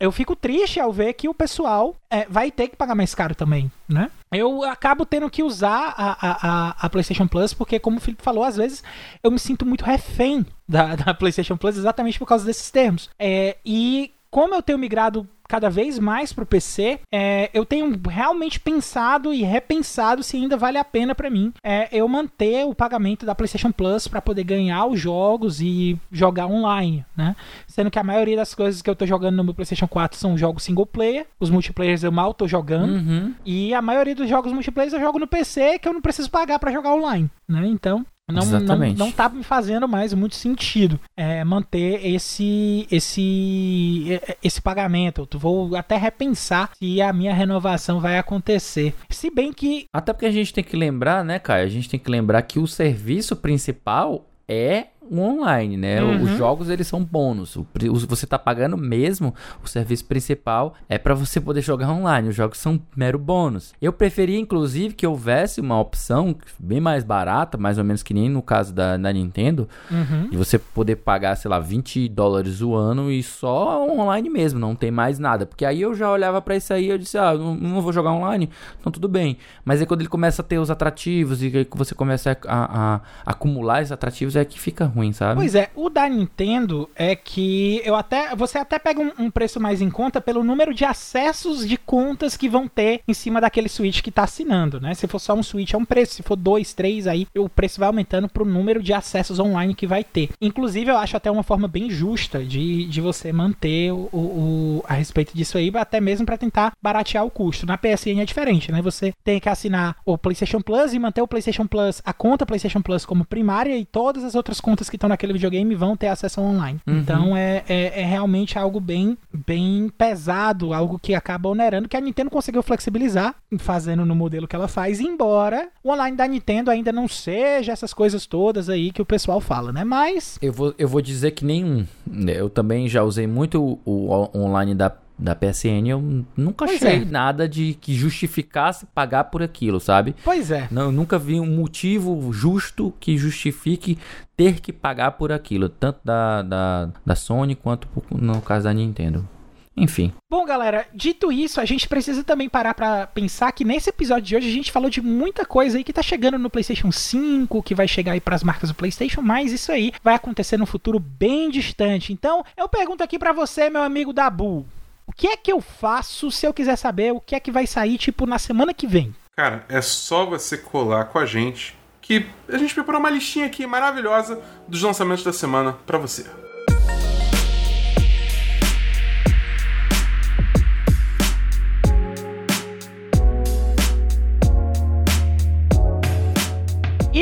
Eu fico triste ao ver que o pessoal é, vai ter que pagar mais caro também, né? Eu acabo tendo que usar a, a, a, PlayStation Plus, porque, como o Felipe falou, às vezes eu me sinto muito refém da, da PlayStation Plus exatamente por causa desses termos. É, e como eu tenho migrado cada vez mais pro PC, é, eu tenho realmente pensado e repensado se ainda vale a pena pra mim é, eu manter o pagamento da PlayStation Plus pra poder ganhar os jogos e jogar online, né? Sendo que a maioria das coisas que eu tô jogando no meu PlayStation 4 são jogos single player, os multiplayers eu mal tô jogando. Uhum. E a maioria dos jogos multiplayer eu jogo no PC que eu não preciso pagar pra jogar online, né? Então, não, não, Exatamente. não tá me fazendo mais muito sentido é, manter esse esse esse pagamento. Eu vou até repensar se a minha renovação vai acontecer. Se bem que Até porque a gente tem que lembrar, né, Caio? A gente tem que lembrar que o serviço principal é o online, né? Uhum. Os jogos, eles são bônus. O, você tá pagando mesmo, o serviço principal é pra você poder jogar online. Os jogos são mero bônus. Eu preferia, inclusive, que houvesse uma opção bem mais barata, mais ou menos que nem no caso da, da Nintendo, Uhum. e você poder pagar, sei lá, 20 dólares o ano e só online mesmo, não tem mais nada. Porque aí eu já olhava pra isso aí e eu disse, ah, não, não vou jogar online, então tudo bem. Mas aí quando ele começa a ter os atrativos e você começa a, a- a acumular esses atrativos, é que fica ruim, sabe? Pois é, o da Nintendo é que eu até você até pega um, um preço mais em conta pelo número de acessos de contas que vão ter em cima daquele Switch que tá assinando, né? Se for só um Switch é um preço, se for dois, três, aí o preço vai aumentando pro número de acessos online que vai ter. Inclusive, eu acho até uma forma bem justa de, de você manter o, o- a respeito disso aí, até mesmo para tentar baratear o custo. Na PSN é diferente, né? Você tem que assinar o PlayStation Plus e manter o PlayStation Plus, a conta PlayStation Plus como primária e todas as outras contas que estão naquele videogame vão ter acesso online. Então é, é, é realmente algo bem, bem pesado, algo que acaba onerando, que a Nintendo conseguiu flexibilizar, fazendo no modelo que ela faz, embora o online da Nintendo ainda não seja essas coisas todas aí que o pessoal fala, né? Mas Eu vou, eu vou dizer que nenhum. né? Eu também já usei muito o, o online da, da PSN. Eu nunca Pois achei é. nada de que justificasse pagar por aquilo, sabe? Pois é. Não, eu nunca vi um motivo justo que justifique ter que pagar por aquilo, tanto da, da, da Sony quanto no caso da Nintendo. Enfim, Bom, galera, dito isso, a gente precisa também parar pra pensar que nesse episódio de hoje a gente falou de muita coisa aí que tá chegando no PlayStation 5, que vai chegar aí pras marcas do PlayStation, mas isso aí vai acontecer no futuro bem distante. Então, eu pergunto aqui pra você, meu amigo Dabu, o que é que eu faço se eu quiser saber o que é que vai sair, tipo, na semana que vem? Cara, é só você colar com a gente que a gente preparou uma listinha aqui maravilhosa dos lançamentos da semana pra você.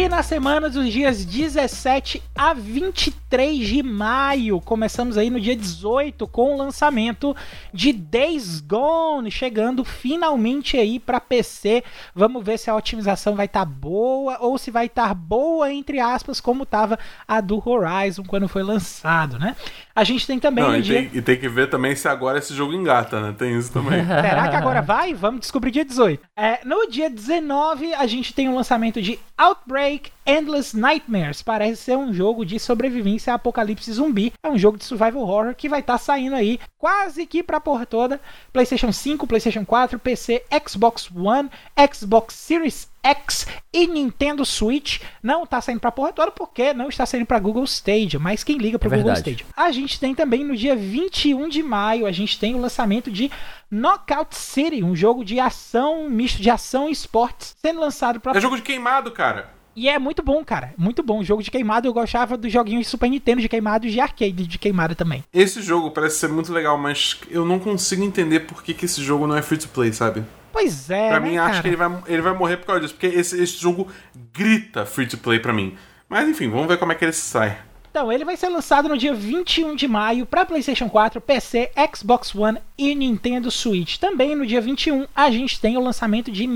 E na semana dos dias 17 a 23 de maio, começamos aí no dia 18 com o lançamento de Days Gone, chegando finalmente aí para PC. Vamos ver se a otimização vai estar boa ou se vai estar boa entre aspas, como estava a do Horizon quando foi lançado, né? A gente tem também Não, e, dia tem, e tem que ver também se agora esse jogo engata, né? Tem isso também. Será que agora vai? Vamos descobrir dia 18. É, no dia 19, a gente tem o lançamento de Outbreak Endless Nightmares. Parece ser um jogo de sobrevivência a apocalipse zumbi. É um jogo de survival horror que vai estar saindo aí quase que pra porra toda. PlayStation 5, PlayStation 4, PC, Xbox One, Xbox Series X e Nintendo Switch. Não tá saindo pra porra toda porque não está saindo pra Google Stadia. Mas quem liga pro É Google. Stadia? A gente tem também no dia 21 de maio, a gente tem o lançamento de Knockout City, um jogo de ação, misto de ação e esportes, sendo lançado pra. É jogo de queimado, cara. E é muito bom, cara. Muito bom. Jogo de queimado, eu gostava dos joguinhos de Super Nintendo de queimado e de arcade de queimada também. Esse jogo parece ser muito legal, mas eu não consigo entender por que, que esse jogo não é free to play, sabe? Pois é. Pra né, mim, cara? acho que ele vai, ele vai morrer por causa disso, porque esse, esse jogo grita free to play pra mim. Mas enfim, vamos ver como é que ele sai. Então, ele vai ser lançado no dia 21 de maio para PlayStation 4, PC, Xbox One e Nintendo Switch. Também no dia 21, a gente tem o lançamento de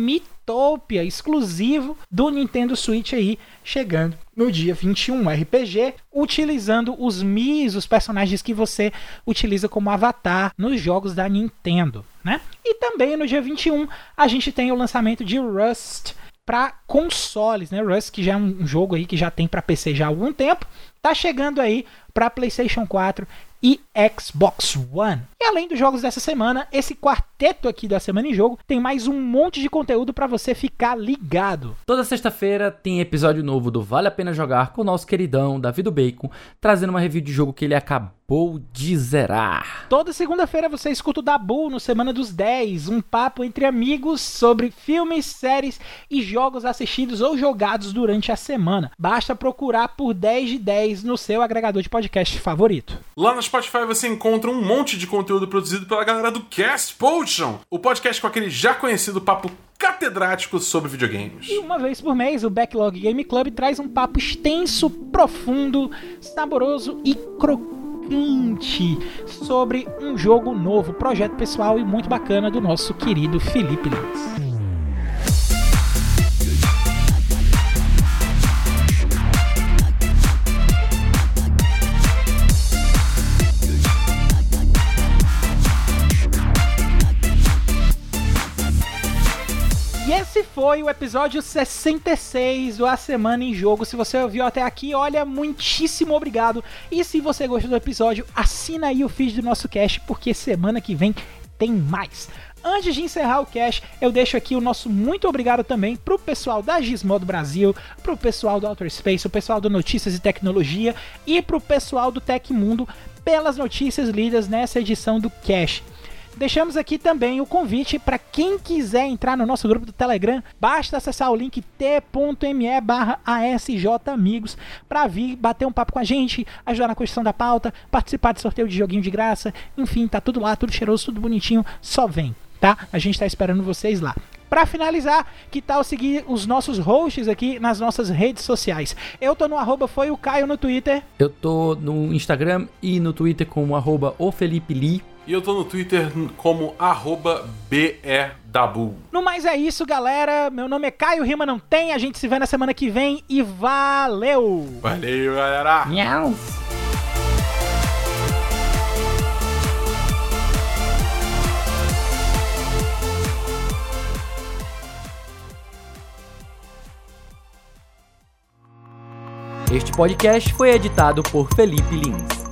Mitopia, exclusivo do Nintendo Switch aí, chegando no dia 21, RPG, utilizando os Mis, os personagens que você utiliza como avatar nos jogos da Nintendo, né? E também no dia 21, a gente tem o lançamento de Rust, para consoles, né? Rust que já é um jogo aí que já tem para PC já há algum tempo, tá chegando aí para PlayStation 4 e Xbox One. E além dos jogos dessa semana, esse quarteto aqui da semana em jogo tem mais um monte de conteúdo para você ficar ligado. toda sexta-feira tem episódio novo do Vale a Pena Jogar com o nosso queridão Davi do Bacon, trazendo uma review de jogo que ele acabou de zerar. Toda segunda-feira você escuta o Dabu no Semana dos 10, um papo entre amigos sobre filmes, séries e jogos assistidos ou jogados durante a semana. Basta procurar por 10 de 10 no seu agregador de podcast favorito. Lá no Spotify você encontra um monte de conteúdo produzido pela galera do Cast Potion, o podcast com aquele já conhecido papo catedrático sobre videogames. E uma vez por mês, o Backlog Game Club traz um papo extenso, profundo, saboroso e crocante sobre um jogo novo, projeto pessoal e muito bacana do nosso querido Felipe Lins. Foi o episódio 66 do A Semana em Jogo. Se você ouviu até aqui, olha, muitíssimo obrigado. E se você gostou do episódio, assina aí o feed do nosso cast, porque semana que vem tem mais. Antes de encerrar o cast, eu deixo aqui o nosso muito obrigado também pro pessoal da Gizmodo Brasil, pro pessoal do Outer Space, o pessoal do Notícias e Tecnologia e pro pessoal do Tecmundo pelas notícias lidas nessa edição do Cash. Deixamos aqui também o convite para quem quiser entrar no nosso grupo do Telegram, basta acessar o link t.me barra asjamigos para vir bater um papo com a gente, ajudar na construção da pauta, participar de sorteio de joguinho de graça, enfim, tá tudo lá, tudo cheiroso, tudo bonitinho, só vem, tá? A gente tá esperando vocês lá. Para finalizar, que tal seguir os nossos hosts aqui nas nossas redes sociais? Eu tô no arroba foi o Caio no Twitter. Eu tô no Instagram e no Twitter como arroba o Felipe Lee. E eu tô no Twitter como arroba BEDabu. No mais é isso, galera. Meu nome é Caio Rima Não Tem. A gente se vê na semana que vem e valeu! Valeu, galera! Miau. Este podcast foi editado por Felipe Lins.